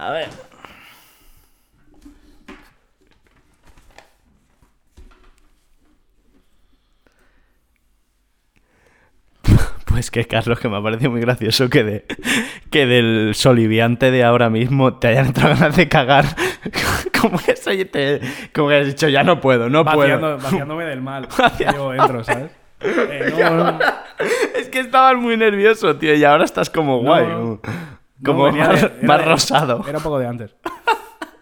A ver. Pues que Carlos, que me ha parecido muy gracioso que, de, que del soliviante de ahora mismo te hayan entrado ganas de cagar. Como que, eso te- como que has dicho, ya no puedo, no Vaciando- puedo. vaciándome del mal. Yo entro, ¿sabes? Eh, no, no, Es que estabas muy nervioso, tío, y ahora estás como guay. no. Como- No, Como venía más, era rosado. Era un poco de antes.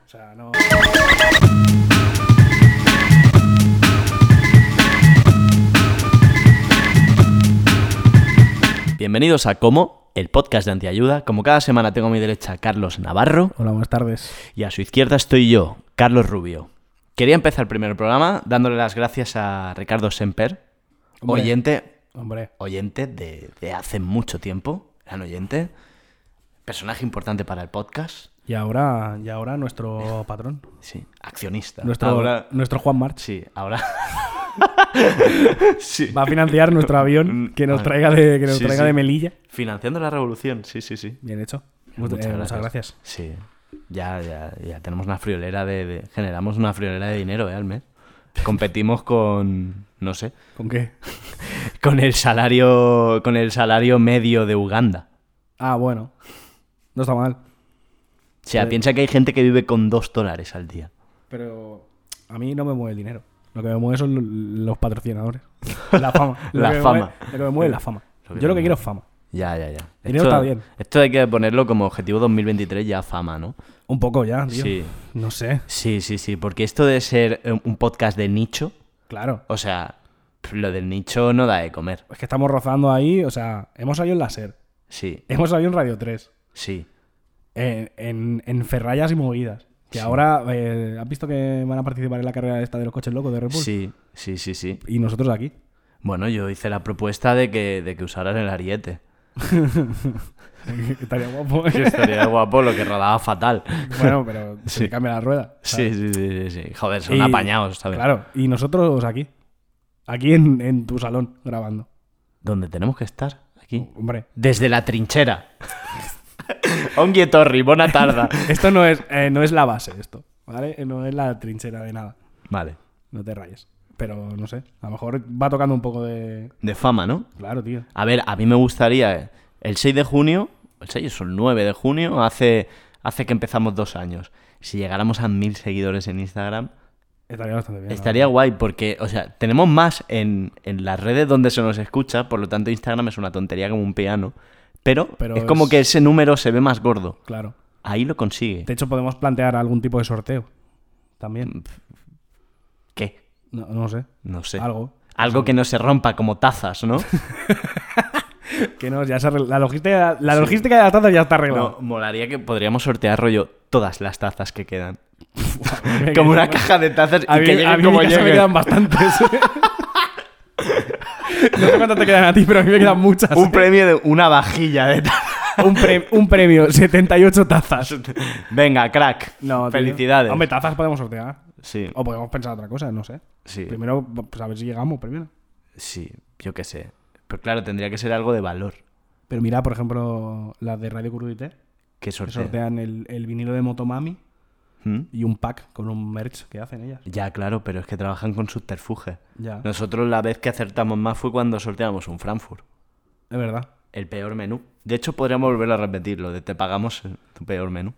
O sea, no. Bienvenidos a Como, el podcast de Antiayuda. Como cada semana tengo a mi derecha a Carlos Navarro Hola, buenas tardes. y a su izquierda estoy yo, Carlos Rubio. Quería empezar el primer programa dándole las gracias a Ricardo Semper, Hombre. oyente, Hombre, oyente de, de hace mucho tiempo, gran oyente, personaje importante para el podcast, y ahora, y ahora nuestro patrón. sí, accionista. Nuestro, Ahora, nuestro Juan March. sí, ahora. sí. Va a financiar nuestro avión que nos Ah, traiga de, que nos sí, traiga sí. de Melilla. Financiando la revolución, sí, sí, sí. Bien hecho. Muchas Eh, gracias. Muchas gracias. Sí. Ya, ya, ya tenemos una friolera de, de- Generamos una friolera de dinero, ¿eh? Al mes. Competimos con. No sé. ¿Con qué? Con el salario. Con el salario medio de Uganda. Ah, bueno. No está mal. O sea, Sí. piensa que hay gente que vive con dos dólares al día. Pero a mí no me mueve el dinero. Lo que me mueve son los patrocinadores. La fama. La fama. mueve- lo que me mueve es la fama. Lo Yo lo que quiero es fama. Ya, ya, ya. Dinero está bien. Esto hay que ponerlo como objetivo 2023 ya fama, ¿no? Un poco ya, tío. Sí. No sé. Sí, sí, sí. Porque esto de ser eh, un podcast de nicho. Claro. O sea, lo del nicho no da de comer. Es que estamos rozando ahí. O sea, hemos salido en la SER. Sí, Hemos salido en Radio 3. sí. En, en, en Ferrayas y Movidas. Que ahora, eh, ¿has visto que van a participar en la carrera esta de los coches locos de Red Bull? Sí, sí, sí, sí. Y nosotros aquí. Bueno, yo hice la propuesta de que, de que usaran el ariete. Estaría guapo. ¿eh? Estaría guapo, lo que rodaba fatal. bueno, pero se Sí. cambia la rueda. Sí, sí, sí, sí, sí. Joder, son Y- apañados, ¿sabes? Claro, y nosotros aquí. Aquí en, en tu salón grabando. ¿Dónde tenemos que estar? Aquí. Hombre, Desde la trinchera. Ongie Torri, buena tarda. esto no es, eh, no es la base, esto. ¿Vale? No es la trinchera de nada. Vale. No te rayes. Pero no sé. A lo mejor va tocando un poco de. De fama, ¿no? Claro, tío. A ver, a mí me gustaría. eh, El 6 de junio, el 6 o el 9 de junio, hace, hace que empezamos dos años. Si llegáramos a mil seguidores en Instagram, Estaría bastante bien. estaría guay porque, o sea, tenemos más en, en las redes donde se nos escucha, por lo tanto Instagram es una tontería como un piano, pero, Pero es como que ese número se ve más gordo. Claro. Ahí lo consigue. De hecho, podemos plantear algún tipo de sorteo. También. ¿Qué? No, no sé. No sé. Algo. Algo que no se rompa como tazas, ¿no? Que no, ya se la logística, la logística de la taza ya está arreglada. No, molaría que podríamos sortear rollo todas las tazas que quedan. Como una caja de tazas A y mí, que a lleguen mí como casa me quedan bastantes. no sé cuántas te quedan a ti, pero a mí me quedan muchas. Un premio de una vajilla de tazas. un, pre- un premio, 78 tazas. Venga, crack. No, tío. Felicidades. Hombre, tazas podemos sortear. Sí, O podemos pensar otra cosa, no sé. sí, Primero, pues a ver si llegamos primero. sí, yo qué sé. Pero claro, tendría que ser algo de valor. Pero mira, por ejemplo, las de Radio Curudité, Que que sorteo. sortean el, el vinilo de Motomami ¿Mm? y un pack con un merch que hacen ellas. Ya, claro, pero es que trabajan con subterfuge. Ya, Nosotros la vez que acertamos más fue cuando sorteamos un Frankfurt. es verdad. El peor menú. De hecho, podríamos volver a repetirlo, de te pagamos eh, tu peor menú.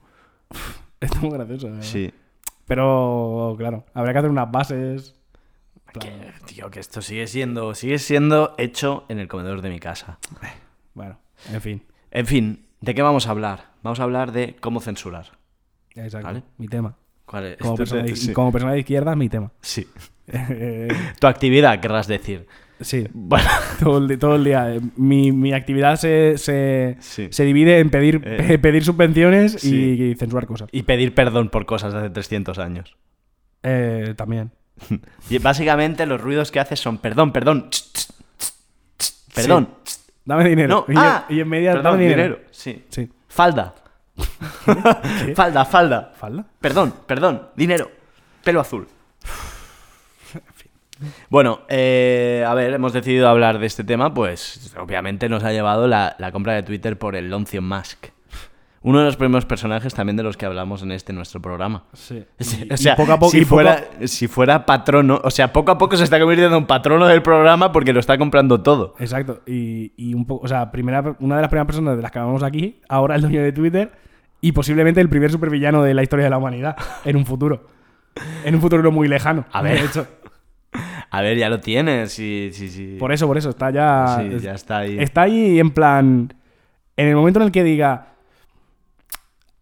Está muy gracioso. verdad. Sí. Pero, claro, habría que hacer unas bases. Que, tío, que esto sigue siendo, sigue siendo hecho en el comedor de mi casa. Bueno, en fin. En fin, ¿de qué vamos a hablar? Vamos a hablar de cómo censurar. Exacto. Vale. Mi tema. ¿Cuál es? Como Esto persona, de, sí. como persona de izquierda, mi tema. Sí. Eh, Tu actividad, querrás decir. Sí. Bueno, Todo el, di- todo el día. Eh, Mi, mi actividad se, se, Sí. se divide en pedir, Eh, pe- pedir subvenciones sí. y, y censurar cosas. y pedir perdón por cosas de hace 300 años. Eh, también. Y básicamente los ruidos que haces son perdón, perdón, ch, ch, ch, ch, perdón. Dame dinero. No, y, yo- ah, y en media, perdón, dame dinero. Sí. Sí. Falda. Falda, falda. ¿Falda? Perdón, perdón, dinero. Pelo azul. Bueno, eh, a ver, hemos decidido hablar de este tema, pues obviamente nos ha llevado la, la compra de Twitter por el Loncio Musk. Uno de los primeros personajes también de los que hablamos en este nuestro programa. Sí. Y- o sea, y poco a poco- si, y poco- fuera, si fuera patrono, o sea, poco a poco se está convirtiendo en patrono del programa porque lo está comprando todo. Exacto. Y, y un poco, o sea, primera, una de las primeras personas de las que hablamos aquí, ahora el dueño de Twitter y posiblemente el primer supervillano de la historia de la humanidad en un futuro. En un futuro no muy lejano. A ver. De hecho, A ver, ya lo tienes, sí, sí, sí. por eso, por eso, está ya. Sí, ya está ahí. Está ahí en plan. En el momento en el que diga.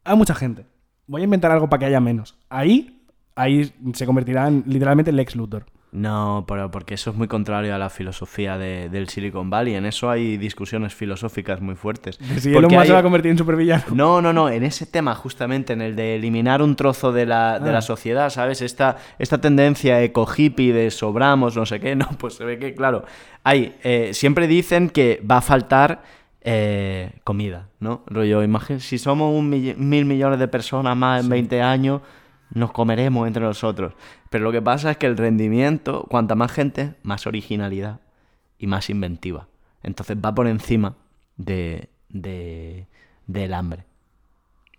Hay mucha gente. Voy a inventar algo para que haya menos. Ahí. Ahí se convertirá en literalmente el ex Luthor. No, pero porque eso es muy contrario a la filosofía de- del Silicon Valley. En eso hay discusiones filosóficas muy fuertes. Si Elon Musk hay- se va a convertir en supervillano. No, no, no, en ese tema justamente, en el de eliminar un trozo de la, de Ah. la sociedad, ¿sabes? Esta, esta tendencia eco-hippie de sobramos, no sé qué, no, pues se ve que, claro, hay, eh, siempre dicen que va a faltar eh, comida, ¿no? Rollo, imagínate, si somos un mill- mil millones de personas más en 20 años, nos comeremos entre nosotros. Pero lo que pasa es que el rendimiento, cuanta más gente, más originalidad y más inventiva. Entonces va por encima de, de- del hambre.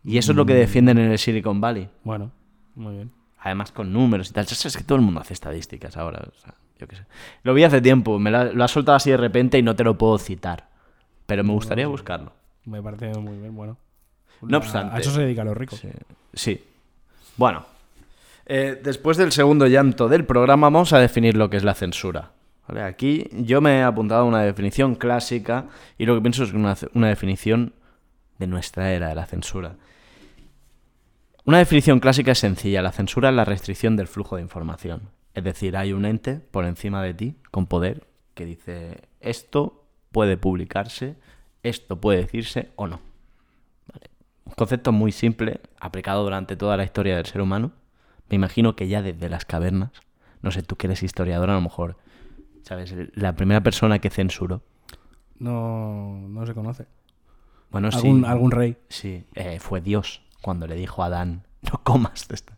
Y eso es lo que defienden en el Silicon Valley. Bueno, muy bien. Además con números y tal. Es que todo el mundo hace estadísticas ahora. o sea, yo qué sé. Lo vi hace tiempo, me lo, ha- lo ha soltado así de repente y no te lo puedo citar. Pero me gustaría buscarlo. Me parece muy bien, bueno. No A- obstante. A eso se dedican los ricos. Sí. Sí. Bueno. Eh, después del segundo llanto del programa, vamos a definir lo que es la censura. Aquí yo me he apuntado a una definición clásica y lo que pienso es una, una definición de nuestra era de la censura. Una definición clásica es sencilla. La censura es la restricción del flujo de información. Es decir, hay un ente por encima de ti con poder que dice esto puede publicarse, esto puede decirse o no. Un concepto muy simple, aplicado durante toda la historia del ser humano. Me imagino que ya desde las cavernas, no sé, tú que eres historiador, a lo mejor, ¿sabes? La primera persona que censuró. No, no se conoce. Bueno, Algún, sí. algún rey. Sí, eh, fue Dios cuando le dijo a Adán, no comas de esta.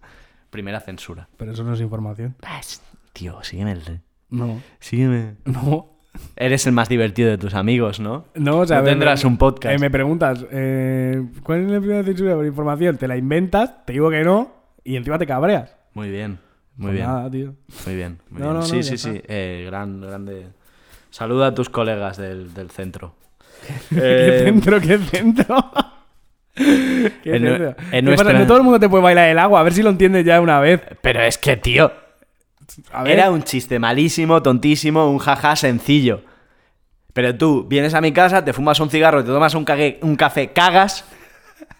Primera censura. Pero eso no es información. Es- Tío, sígueme el... No. Sígueme. No. Eres el más divertido de tus amigos, ¿no? No, o sea, No tendrás me- un podcast. eh, me preguntas, eh, ¿cuál es la primera censura por información? Te la inventas, te digo que no, y encima te cabreas. Muy bien, muy Pues bien. nada, tío. Muy bien, muy No, bien. no, no, sí, sí, sí. Eh, gran, grande. Saluda a tus colegas del, del centro. ¿Qué Eh, centro? ¿Qué centro? ¿Qué En centro? en nuestra- No todo el mundo te puede bailar el agua, a ver si lo entiendes ya una vez. Pero es que, tío, A ver. era un chiste malísimo, tontísimo, un jaja sencillo. Pero tú vienes a mi casa, te fumas un cigarro, te tomas un, cague- un café, cagas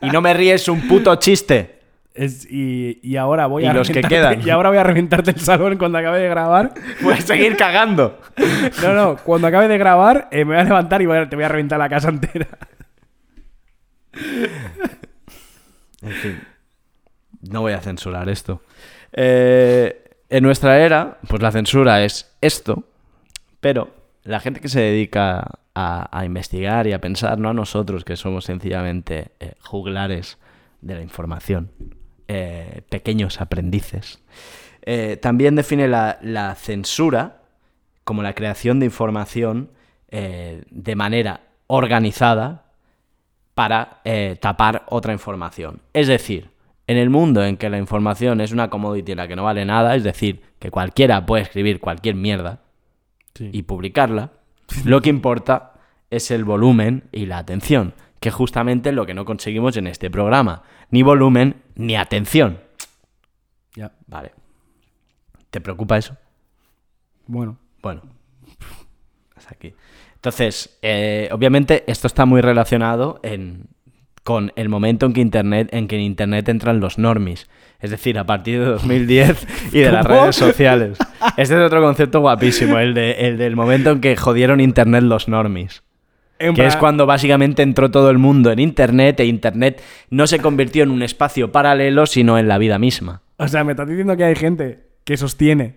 y no me ríes un puto chiste. Es- y, y ahora voy Y a los que reventarte- quedan. Y ahora voy a reventarte el salón cuando acabe de grabar. Puedes seguir cagando. No, no, cuando acabe de grabar eh, me voy a levantar y voy a- te voy a reventar la casa entera. En fin, no voy a censurar esto. Eh, en nuestra era, pues la censura es esto, pero la gente que se dedica a, a investigar y a pensar, no a nosotros que somos sencillamente eh, juglares de la información, eh, pequeños aprendices, eh, también define la, la censura como la creación de información eh, de manera organizada para tapar otra información. Es decir, en el mundo en que la información es una commodity en la que no vale nada, es decir, que cualquiera puede escribir cualquier mierda y publicarla, lo que importa es el volumen y la atención, que justamente lo que no conseguimos en este programa. Ni volumen ni atención. Ya, Vale. ¿Te preocupa eso? bueno. Bueno, hasta aquí. Entonces, eh, obviamente esto está muy relacionado en con el momento en que Internet, en que en Internet entran los normies. Es decir, a partir de 2010 y de las redes sociales. Este es otro concepto guapísimo, el, de, el del momento en que jodieron Internet los normies. Que es cuando básicamente entró todo el mundo en Internet e Internet no se convirtió en un espacio paralelo, sino en la vida misma. O sea, me estás diciendo que hay gente que sostiene.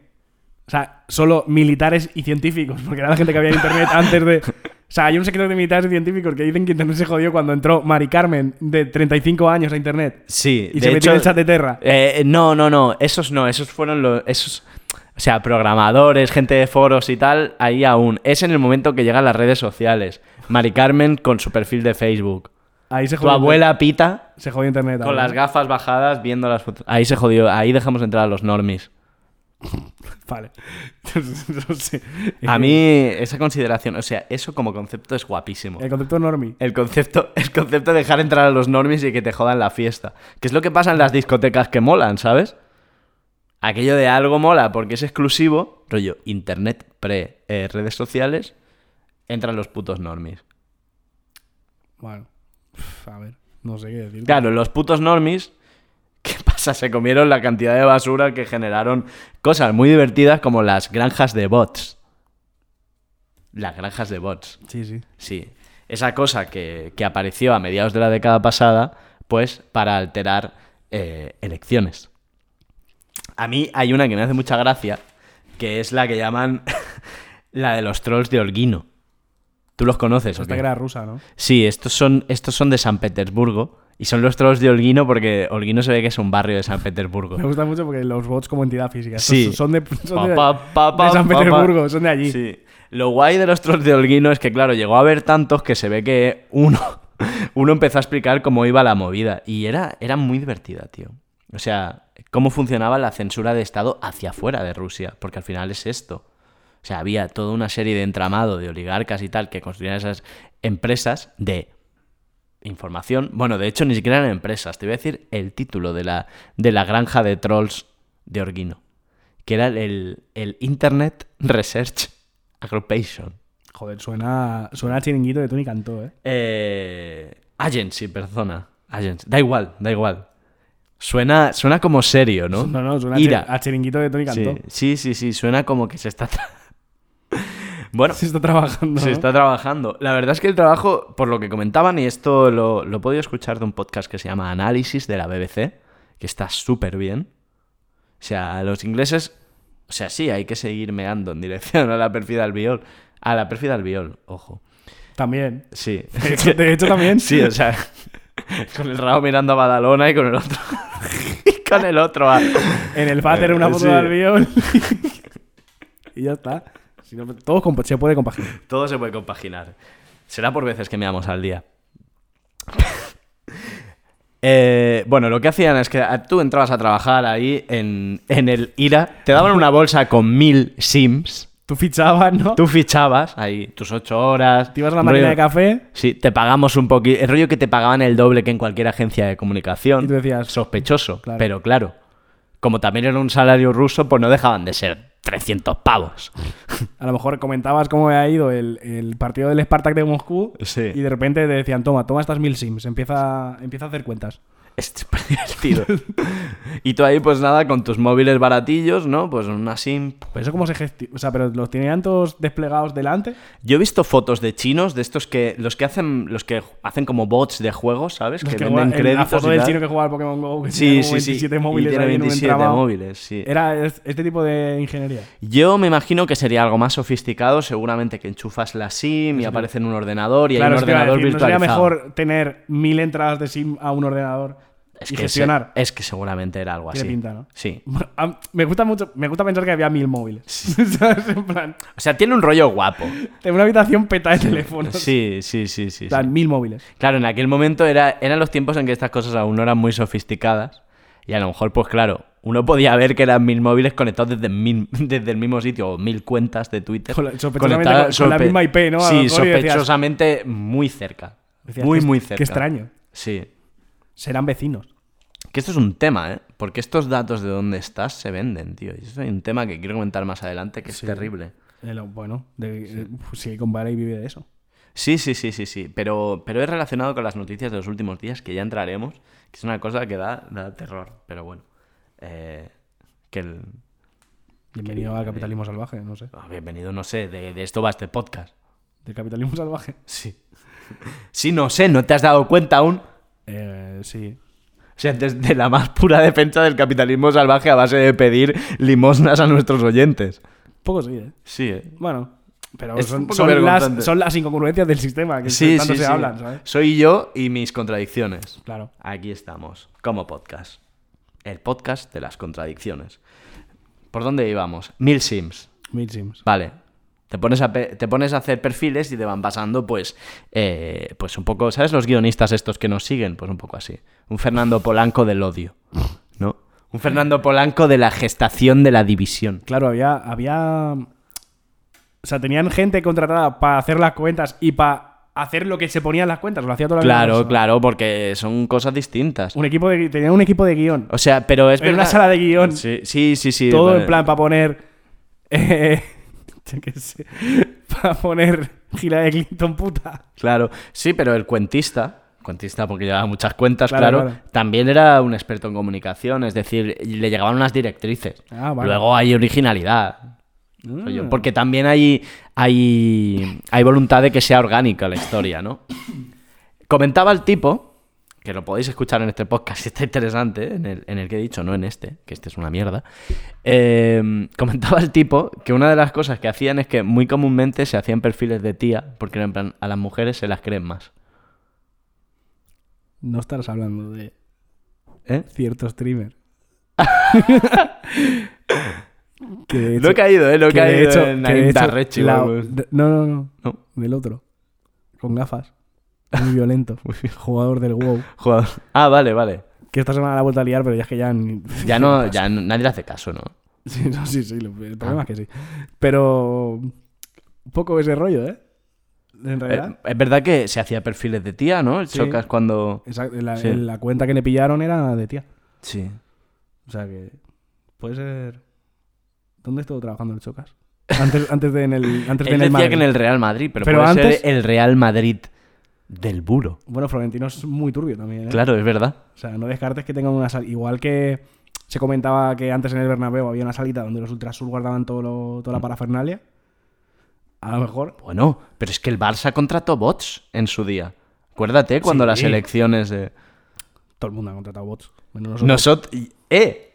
O sea, solo militares y científicos, porque era la gente que había en internet antes de. O sea, hay un secreto de militares y científicos que dicen que internet se jodió cuando entró Mari Carmen de 35 años a internet. Sí, Y de se metió hecho, en el chat de Terra. Eh, no, no, no, esos no, esos fueron los... Esos, o sea, programadores, gente de foros y tal, ahí aún. Es en el momento que llegan las redes sociales. Mari Carmen con su perfil de Facebook. Ahí se Tu abuela Pita Se jodió internet. con ahora. las gafas bajadas viendo las fotos. Ahí se jodió, ahí dejamos entrar a los normies. Vale. no sé. A mí esa consideración, o sea, eso como concepto es guapísimo. El concepto normie. El concepto, el concepto de dejar entrar a los normies y que te jodan la fiesta. Que es lo que pasa en las discotecas que molan, ¿sabes? Aquello de algo mola porque es exclusivo, rollo, internet pre eh, redes sociales, entran los putos normies. Bueno. A ver. No sé qué decir. Claro, los putos normies, ¿qué pasa? Se comieron la cantidad de basura que generaron cosas muy divertidas como las granjas de bots. Las granjas de bots. Sí, sí. Sí, esa cosa que, que apareció a mediados de la década pasada, pues para alterar eh, elecciones. A mí hay una que me hace mucha gracia, que es la que llaman la de los trolls de Holguino. ¿Tú los conoces? que era rusa, ¿no? Sí, estos son, estos son de San Petersburgo y son los trolls de Holguino porque Holguino se ve que es un barrio de San Petersburgo. Me gusta mucho porque los bots como entidad física. Sí. Son de, son de, Pa, pa, pa, de San. Petersburgo, son de allí. Sí. Lo guay de los trolls de Holguino es que, claro, llegó a haber tantos que se ve que uno, uno empezó a explicar cómo iba la movida. Y era, era muy divertida, tío. O sea, cómo funcionaba la censura de Estado hacia afuera de Rusia. Porque al final es esto. O sea, había toda una serie de entramado de oligarcas y tal que construían esas empresas de información. Bueno, de hecho, ni siquiera eran empresas. Te voy a decir el título de la, de la granja de trolls de Orguino. Que era el, el Internet Research Aggregation. Joder, suena, suena a chiringuito de Tony Cantó, ¿eh? Eh, agency, perdona. Agency. Da igual, da igual. Suena, suena como serio, ¿no? No, no, suena Ira. a chiringuito de Tony Cantó. Sí, sí, sí, sí, suena como que se está... bueno, Se está trabajando. se ¿no? está trabajando. La verdad es que el trabajo, por lo que comentaban, y esto lo, lo he podido escuchar de un podcast que se llama Análisis de la BBC, que está súper bien. O sea, los ingleses, o sea, sí, hay que seguir meando en dirección a la perfida albiol. A la perfida albiol, ojo. También. Sí. De hecho, de hecho, también. Sí, o sea, con el rabo mirando a Badalona y con el otro. y con el otro a. En el váter una foto Sí. de albiol. y ya está. Si no, todo se puede compaginar. Todo se puede compaginar. Será por veces que meamos al día. Eh, bueno, lo que hacían es que a- tú entrabas a trabajar ahí en, en el IRA, te daban una bolsa con mil sims, Tú fichabas, ¿no? tú fichabas ahí tus ocho horas. te ibas a la máquina de café Sí, te pagamos un poquito. El rollo que te pagaban el doble que en cualquier agencia de comunicación. Y tú decías, Sospechoso, claro. pero claro. Como también era un salario ruso, pues no dejaban de ser 300 pavos. A lo mejor comentabas cómo había ido el, el partido del Spartak de Moscú Sí. y de repente te decían, toma, toma estas mil sims, empieza, empieza a hacer cuentas. Es divertido. y tú ahí, pues nada, con tus móviles baratillos, ¿no? Pues una SIM. Pero eso cómo se gestiona, o sea, pero los tenían todos desplegados delante. Yo he visto fotos de chinos, de estos que. Los que hacen. Los que hacen como bots de juegos, ¿sabes? Los que, que venden créditos. la foto y del tal. chino que jugaba al Pokémon Go, que Sí, sí, sí. 27 Y móviles tiene ahí en un 27 entramado. móviles, sí. Era es- este tipo de ingeniería. Yo me imagino que sería algo más sofisticado, seguramente que enchufas la SIM y aparece en un ordenador y hay un ordenador decir, ¿no sería virtualizado. mejor tener mil entradas de SIM a un ordenador es y que gestionar. se- es que seguramente era algo Tiene así. pinta, ¿no? Sí. Me gusta mucho, me gusta pensar que había mil móviles. ¿Sabes? En plan, O sea, tiene un rollo guapo. tengo una habitación peta de teléfonos. Sí, sí, sí, sí. Mil móviles. Claro, en aquel momento era, eran los tiempos en que estas cosas aún no eran muy sofisticadas. Y a lo mejor, pues claro, uno podía ver que eran mil móviles conectados desde, mil- desde el mismo sitio, o mil cuentas de Twitter. Con la- sospechosamente conectadas- con- con la sorpe- misma IP, ¿no? A Sí, decías- sospechosamente muy cerca. Decías, muy, muy cerca. Qué extraño. Sí. Serán vecinos. Que esto es un tema, ¿eh? Porque estos datos de dónde estás se venden, tío. Y eso es un tema que quiero comentar más adelante que es terrible. Eh, bueno, de, eh, uf, Silicon Valley vive de eso. Sí, sí, sí, sí, sí. Pero, pero es relacionado con las noticias de los últimos días, que ya entraremos, que es una cosa que da, da terror. Pero bueno. Eh, que el. Bienvenido al capitalismo salvaje, no sé. ah, bienvenido, no sé, de, de esto va este podcast. ¿Del capitalismo salvaje? Sí. Sí, no sé, ¿no te has dado cuenta aún? Eh, sí. O sea, desde la más pura defensa del capitalismo salvaje a base de pedir limosnas a nuestros oyentes. Poco sí, ¿eh? Sí, ¿eh? Bueno, pero Es son, son las, son las incongruencias del sistema que Sí, tanto sí, se sí. hablan, ¿sabes? Soy yo y mis contradicciones. Claro. Aquí estamos, como podcast. El podcast de las contradicciones. ¿Por dónde íbamos? Mil Sims. Mil Sims. Vale. Te pones, a te pones a hacer perfiles y te van pasando, pues, eh, pues un poco, ¿sabes? Los guionistas estos que nos siguen, pues un poco así. Un Fernando Polanco del odio, ¿no? Un Fernando Polanco de la gestación de la división. Claro, había, había. O sea, tenían gente contratada para hacer las cuentas y para hacer lo que se ponía en las cuentas. Lo hacía toda la. Claro, claro, porque son cosas distintas. Un equipo de, tenían un equipo de guion. O sea, pero es En una sala de guion. Sí, sí, sí. sí, todo vale. en plan para poner. Eh, sé. Para poner Hillary Clinton puta. Claro, sí, pero el cuentista, cuentista porque llevaba muchas cuentas, Claro, claro, claro. también era un experto en comunicación, es decir, le llegaban unas directrices. Ah, vale. Luego hay originalidad. Mm. Porque también hay, hay, hay voluntad de que sea orgánica la historia, ¿no? Comentaba el tipo, que lo podéis escuchar en este podcast si está interesante, ¿eh? en el, en el que he dicho, no en este, que este es una mierda. eh, comentaba el tipo que una de las cosas que hacían es que muy comúnmente se hacían perfiles de tía, porque en plan, a las mujeres se las creen más. No estarás hablando de ¿Eh? cierto streamer. que Lo he caído, ¿eh? Lo he caído hecho- en de hecho la- No, no, no. No. Del otro. Con gafas. Muy violento. Jugador del WoW. Jugador. Ah, vale, vale. Que esta semana la ha vuelto a liar, pero ya es que ya... ni- Ya no, ya no- nadie le hace caso, ¿no? Sí, no, sí, sí. El problema Ah. es que sí. Pero... Un poco ese rollo, ¿eh? En Eh, realidad. es verdad que se hacía perfiles de tía, ¿no? El Sí. Chocas cuando... Exacto, la, sí. la cuenta que le pillaron era de tía. Sí. O sea que... Puede ser... ¿Dónde estuvo trabajando el Chocas? Antes, antes de en el, antes de Él en el decía Madrid. que en el Real Madrid, pero, Pero puede antes- ser el Real Madrid del Buro. Bueno, Florentino es muy turbio también, ¿eh? Claro, es verdad. O sea, no descartes que tengan una sal... Igual que se comentaba que antes en el Bernabéu había una salita donde los Ultrasur guardaban todo lo- Mm. toda la parafernalia. A lo mejor... Bueno, pero es que el Barça contrató bots en su día. Acuérdate cuando Sí. las elecciones de... Todo el mundo ha contratado bots. Menos nosotros. Nosotros... ¡Eh!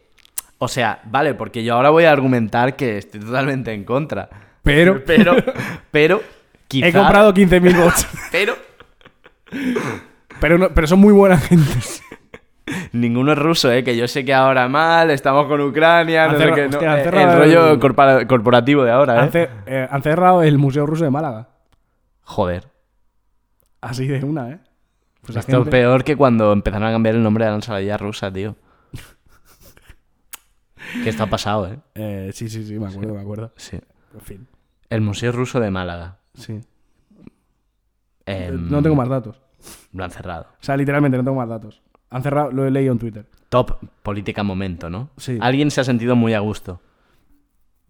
O sea, vale, porque yo ahora voy a argumentar que estoy totalmente en contra. Pero... Pero, pero, quizá... He comprado 15.000 bots. Pero pero, no- pero son muy buena gente. ninguno es ruso, ¿eh? Que yo sé que ahora mal, estamos con Ucrania, no sé qué, no, hostia, han eh, el rollo el- corpora- corporativo de ahora, ¿eh? Cer- eh, han cerrado el Museo Ruso de Málaga. Joder. Así de una, ¿eh? Pues Esto es peor que cuando empezaron a cambiar el nombre de la ensalada rusa, tío. que esto ha pasado, ¿eh? Eh, sí, sí, sí, me acuerdo, me acuerdo. Sí. En fin, El Museo Ruso de Málaga. sí. Em, No tengo más datos. Lo han cerrado. O sea, literalmente no tengo más datos. Han cerrado, lo he leído en Twitter. Top política momento, ¿no? Sí. Alguien se ha sentido muy a gusto.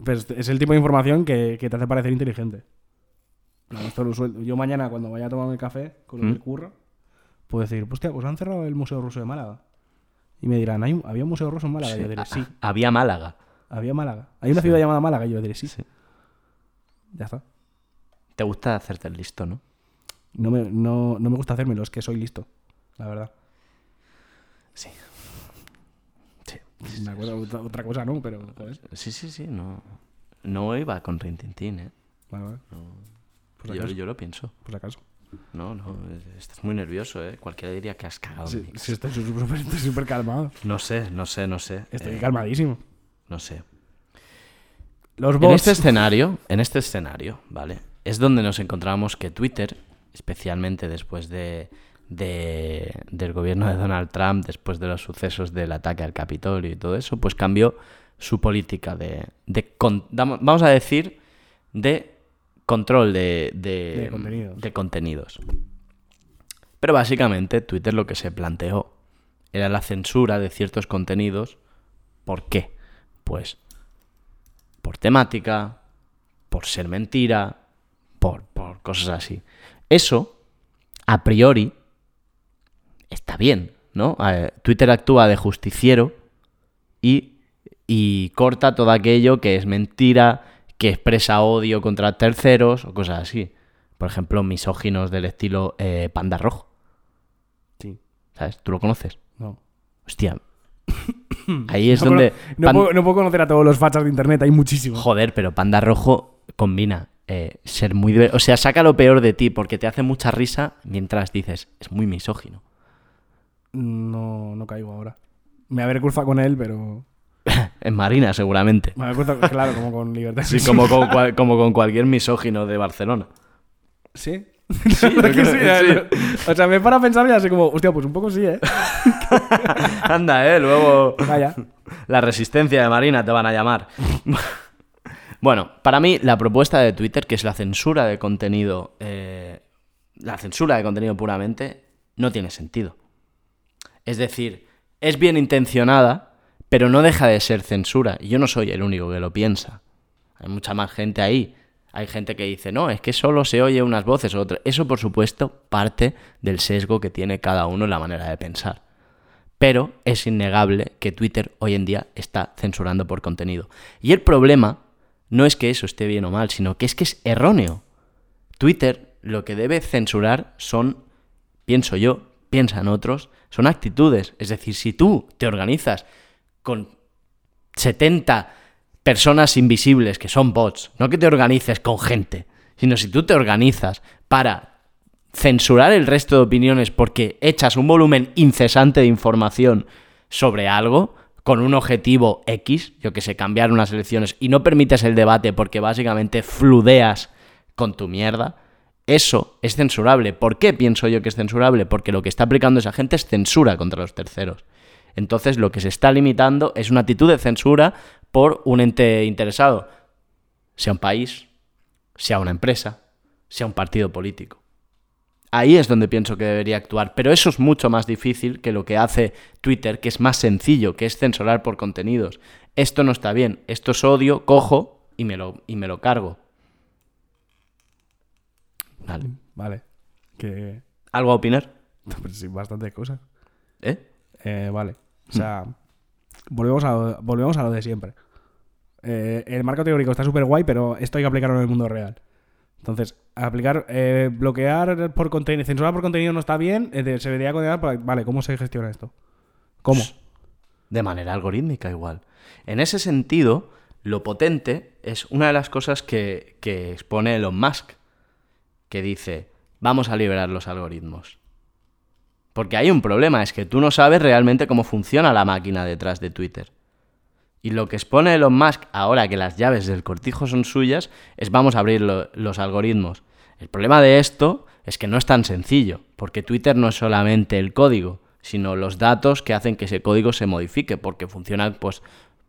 Pues es el tipo de información que, que te hace parecer inteligente. Esto lo Yo mañana, cuando vaya a tomarme el café con ¿Mm? el curro, puedo decir, hostia, pues han cerrado el Museo Ruso de Málaga. Y me dirán, ¿Hay un- ¿había un Museo Ruso en Málaga? Y yo diré, sí, Había Málaga. había Málaga. Hay una ciudad llamada Málaga. Y yo diré, sí. Sí. Ya está. Te gusta hacerte el listo, ¿no? No me, no, no me gusta hacérmelo, es que soy listo. La verdad. Sí. Me acuerdo otra, otra cosa, ¿no? Pero, joder. Sí, sí, sí. No, no iba con Rintintín, ¿eh? Vale, vale. Pues Yo, yo lo pienso. Pues acaso. No, no, estás muy nervioso, ¿eh? Cualquiera diría que has cagado. Sí, en sí, estoy súper calmado. No sé, no sé, no sé. Estoy Eh, calmadísimo. No sé. Los En bots. este escenario, en este escenario, ¿vale? Es donde nos encontramos que Twitter, especialmente después de, de- del gobierno de Donald Trump, después de los sucesos del ataque al Capitolio y todo eso, pues cambió su política de, de con- vamos a decir, de control de, de, De contenidos. de contenidos. Pero básicamente Twitter lo que se planteó era la censura de ciertos contenidos. ¿Por qué? Pues por temática, por ser mentira, por, por cosas así. Eso, a priori, está bien, ¿no? Eh, Twitter actúa de justiciero y, y corta todo aquello que es mentira, que expresa odio contra terceros o cosas así. Por ejemplo, misóginos del estilo eh, Panda Rojo. Sí. ¿Sabes? ¿Tú lo conoces? No. Hostia. Ahí es no, donde... no Pan- puedo, no puedo conocer a todos los fachas de internet, hay muchísimos. Joder, pero Panda Rojo combina eh, ser muy... O sea, saca lo peor de ti porque te hace mucha risa mientras dices, es muy misógino. No, no caigo ahora. Me habré cruzado con él, pero. En Marina, seguramente. Me cruzado, claro, como con libertad. Sí, como con, cual- como con cualquier misógino de Barcelona. ¿Sí? Que sí, eh. O sea, me para pensar y así como, hostia, pues un poco sí, ¿eh? Anda, eh, luego... Vaya. La resistencia de Marina te van a llamar. Bueno, para mí la propuesta de Twitter, que es la censura de contenido, eh, la censura de contenido puramente, no tiene sentido. Es decir, es bien intencionada, pero no deja de ser censura. Y yo no soy el único que lo piensa. Hay mucha más gente ahí. Hay gente que dice, no, es que solo se oye unas voces o otras. Eso, por supuesto, parte del sesgo que tiene cada uno en la manera de pensar. Pero es innegable que Twitter hoy en día está censurando por contenido. Y el problema no es que eso esté bien o mal, sino que es que es erróneo. Twitter lo que debe censurar son, pienso yo, piensan otros, son actitudes. Es decir, si tú te organizas con 70 personas invisibles que son bots, no que te organices con gente, sino si tú te organizas para censurar el resto de opiniones porque echas un volumen incesante de información sobre algo con un objetivo X, yo que sé, cambiar unas elecciones y no permites el debate porque básicamente fludeas con tu mierda, eso es censurable. ¿Por qué pienso yo que es censurable? Porque lo que está aplicando esa gente es censura contra los terceros. Entonces lo que se está limitando es una actitud de censura por un ente interesado, sea un país, sea una empresa, sea un partido político. Ahí es donde pienso que debería actuar, pero eso es mucho más difícil que lo que hace Twitter, que es más sencillo, que es censurar por contenidos. Esto no está bien, esto es odio, cojo y me lo, y me lo cargo. Vale. Vale. ¿Algo a opinar? Pues sí, bastantes cosas. ¿Eh? Eh, vale. O sea, volvemos, a, lo- volvemos a lo de siempre. Eh, el marco teórico está súper guay, pero esto hay que aplicarlo en el mundo real. Entonces, aplicar, eh, bloquear por contenido, censurar por contenido no está bien, eh, se debería condenar, por- vale, ¿cómo se gestiona esto? ¿Cómo? De manera algorítmica igual. En ese sentido, lo potente es una de las cosas que, que expone Elon Musk, que dice, vamos a liberar los algoritmos. Porque hay un problema, es que tú no sabes realmente cómo funciona la máquina detrás de Twitter. Y lo que expone Elon Musk ahora que las llaves del cortijo son suyas es vamos a abrir lo- los algoritmos. El problema de esto es que no es tan sencillo, porque Twitter no es solamente el código, sino los datos que hacen que ese código se modifique, porque funciona, pues,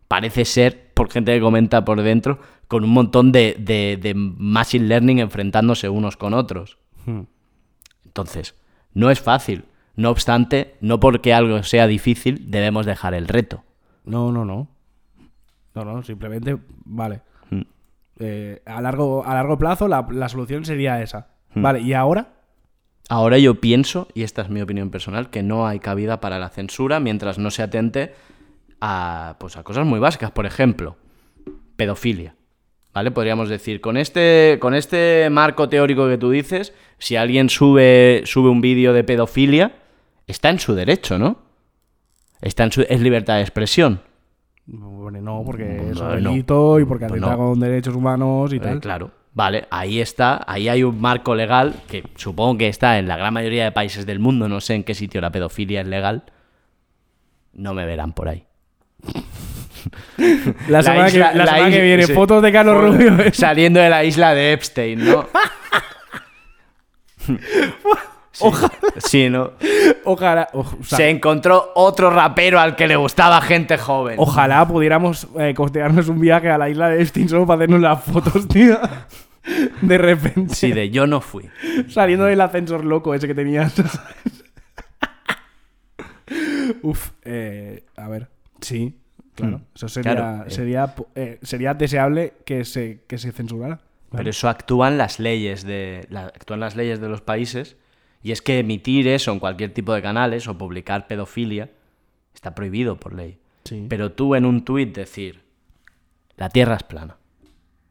parece ser, por gente que comenta por dentro, con un montón de, de- de machine learning enfrentándose unos con otros. Hmm. Entonces, no es fácil. No obstante, no porque algo sea difícil, debemos dejar el reto. No, no, no. No, no, simplemente, vale. Mm. Eh, a, largo, a largo plazo la, la solución sería esa. Hmm. Vale, ¿y ahora? Ahora yo pienso, y esta es mi opinión personal, que no hay cabida para la censura mientras no se atente a, pues, a cosas muy básicas. Por ejemplo, pedofilia. ¿Vale? Podríamos decir, con este, con este marco teórico que tú dices, si alguien sube, sube un vídeo de pedofilia, está en su derecho, ¿no? Está en su, es libertad de expresión. Bueno, no, porque es No, un no. delito y porque Pues atenta no. con derechos humanos y Eh, tal. claro. Vale, ahí está, ahí hay un marco legal que supongo que está en la gran mayoría de países del mundo, no sé en qué sitio la pedofilia es legal. No me verán por ahí. La semana, isla- que, la la semana que viene, sí. fotos de Carlos Rubio. ¿eh? Saliendo de la isla de Epstein, ¿no? Sí, sí, ¿no? Ojalá, o- o sea, Se encontró otro rapero al que le gustaba gente joven. ojalá pudiéramos eh, costearnos un viaje a la isla de Epstein solo para hacernos las fotos, tío. De repente. Sí, de yo no fui. Saliendo del ascensor loco ese que tenías. Uf, eh, a ver, sí, claro. Mm, Eso sería, claro, eh. sería, eh, sería deseable que se, que se censurara. Pero eso actúan las leyes de la- actúan las leyes de los países y es que emitir eso en cualquier tipo de canales o publicar pedofilia está prohibido por ley. Sí. Pero tú en un tuit decir la Tierra es plana,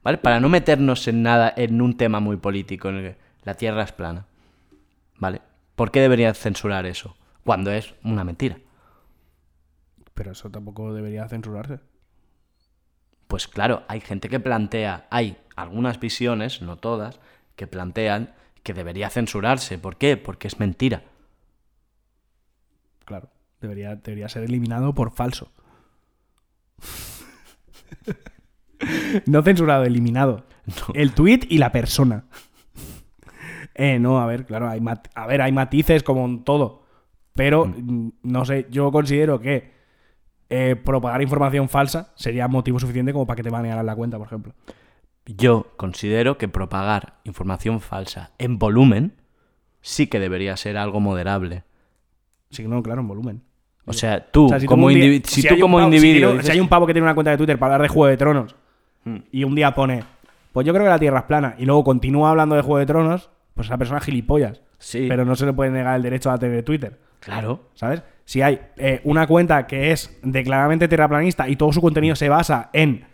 ¿vale? Para no meternos en nada en un tema muy político, en el que la Tierra es plana, ¿vale? ¿Por qué deberías censurar eso cuando es una mentira? Pero eso tampoco debería censurarse. Pues claro, hay gente que plantea, hay algunas visiones, no todas, que plantean que debería censurarse. ¿Por qué? Porque es mentira. Claro. Debería, debería ser eliminado por falso. no censurado, eliminado. El tweet y la persona. Eh, no, a ver, claro, hay mat- a ver, hay matices como en todo. Pero, mm, no sé, yo considero que eh, propagar información falsa sería motivo suficiente como para que te banearan la cuenta, por ejemplo. Yo considero que propagar información falsa en volumen sí que debería ser algo moderable. Sí, no, claro, en volumen. O sea, tú O sea, si como, día- si si tú como pavo- individuo... Si, dices- hay un pavo que tiene una cuenta de Twitter para hablar de Juego de Tronos Hmm. y un día pone, pues yo creo que la Tierra es plana y luego continúa hablando de Juego de Tronos, pues esa persona es gilipollas. Sí. Pero no se le puede negar el derecho a tener Twitter, Claro. ¿sabes? Si hay eh, una cuenta que es declaradamente terraplanista y todo su contenido se basa en,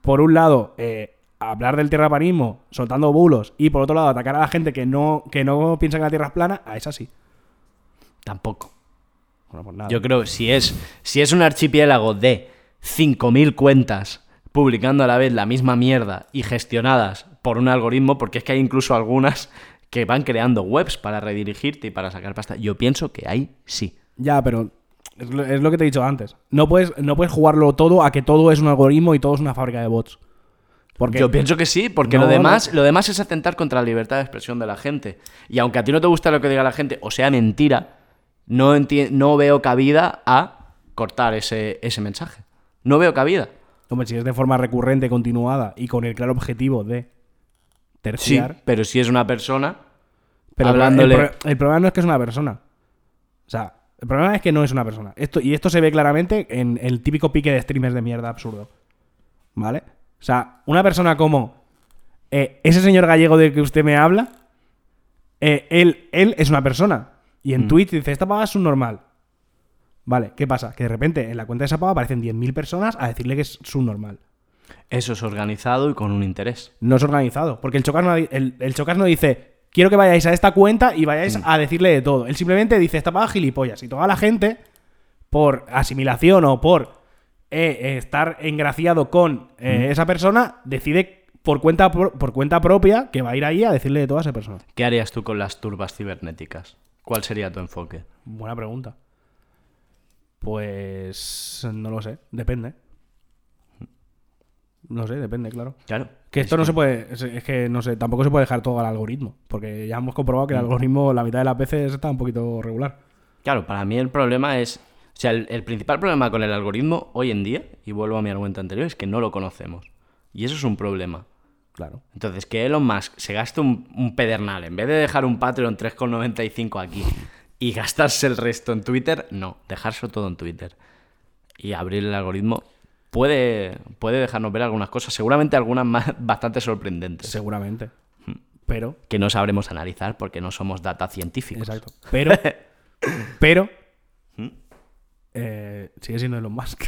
por un lado, eh, hablar del terraplanismo soltando bulos y por otro lado atacar a la gente que no, que no piensa que la Tierra es plana, a esa sí. Tampoco. Bueno, pues nada. Yo creo que si es, si es un archipiélago de 5.000 cuentas publicando a la vez la misma mierda y gestionadas por un algoritmo, porque es que hay incluso algunas que van creando webs para redirigirte y para sacar pasta. Yo pienso que ahí sí. Ya, pero es lo, es lo que te he dicho antes. No puedes, no puedes jugarlo todo a que todo es un algoritmo y todo es una fábrica de bots. Porque Yo pienso que sí, porque No, lo, demás, no. lo demás es atentar contra la libertad de expresión de la gente. Y aunque a ti no te gusta lo que diga la gente, o sea mentira, no, enti- no veo cabida a cortar ese, ese mensaje. No veo cabida. Hombre, si es de forma recurrente, continuada y con el claro objetivo de Sí, terciar. pero si es una persona pero hablándole... El, pro- el problema no es que es una persona. O sea, el problema es que no es una persona. Esto, y esto se ve claramente en el típico pique de streamers de mierda absurdo. ¿Vale? O sea, una persona como eh, ese señor gallego del que usted me habla, eh, él, él es una persona. Y en Mm. Twitch dice, esta pava es un normal. Vale, ¿qué pasa? Que de repente en la cuenta de esa pava aparecen 10.000 personas a decirle que es su normal. Eso es organizado y con un interés. No es organizado. Porque el Chocas no, el, el Chocas no dice, quiero que vayáis a esta cuenta y vayáis a decirle de todo. Él simplemente dice, esta paga gilipollas. Y toda la gente, por asimilación o por eh, eh, estar engraciado con eh, esa persona, decide por cuenta, por cuenta propia que va a ir ahí a decirle de todo a esa persona. ¿Qué harías tú con las turbas cibernéticas? ¿Cuál sería tu enfoque? Buena pregunta. Pues no lo sé, depende. No sé, depende, claro. Claro. Que esto no se puede, es, es que no sé, tampoco se puede dejar todo al algoritmo, porque ya hemos comprobado que el algoritmo, la mitad de las veces está un poquito regular. Claro, para mí el problema es... O sea, el, el principal problema con el algoritmo hoy en día, y vuelvo a mi argumento anterior, es que no lo conocemos. Y eso es un problema. Claro. Entonces, que Elon Musk se gaste un, un pedernal, en vez de dejar un Patreon 3,95 aquí y gastarse el resto en Twitter, no, dejárselo todo en Twitter. Y abrir el algoritmo puede, puede dejarnos ver algunas cosas, seguramente algunas más bastante sorprendentes, Seguramente. Pero, que no sabremos analizar porque no somos data científicos. exacto. Pero, pero, eh, sigue siendo Elon Musk.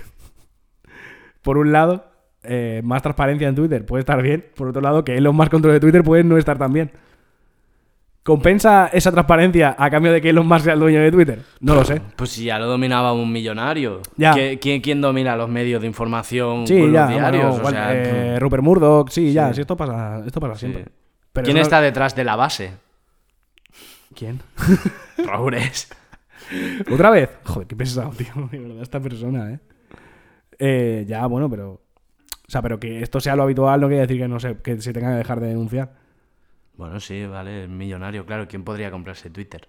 Por un lado, eh, más transparencia en Twitter puede estar bien. Por otro lado, que Elon Musk controle Twitter puede no estar tan bien. ¿Compensa esa transparencia a cambio de que Elon Musk sea el dueño de Twitter? No lo sé. Pues si ya lo dominaba un millonario. Ya. ¿Qué- ¿Quién, quién domina los medios de información Sí, con ya. los diarios? bueno, O igual, sea, eh, Rupert Murdoch, sí, ya. Sí, esto pasa, esto pasa sí. siempre. Pero ¿Quién no- está detrás de la base? ¿Quién? Raúles. ¿Otra vez? Joder, qué pesado, tío. De verdad, esta persona, ¿eh? Eh, Ya, bueno, pero. O sea, pero que esto sea lo habitual no quiere decir que no se, que se tenga que dejar de denunciar. Bueno, sí, vale, es millonario, claro. ¿Quién podría comprarse Twitter?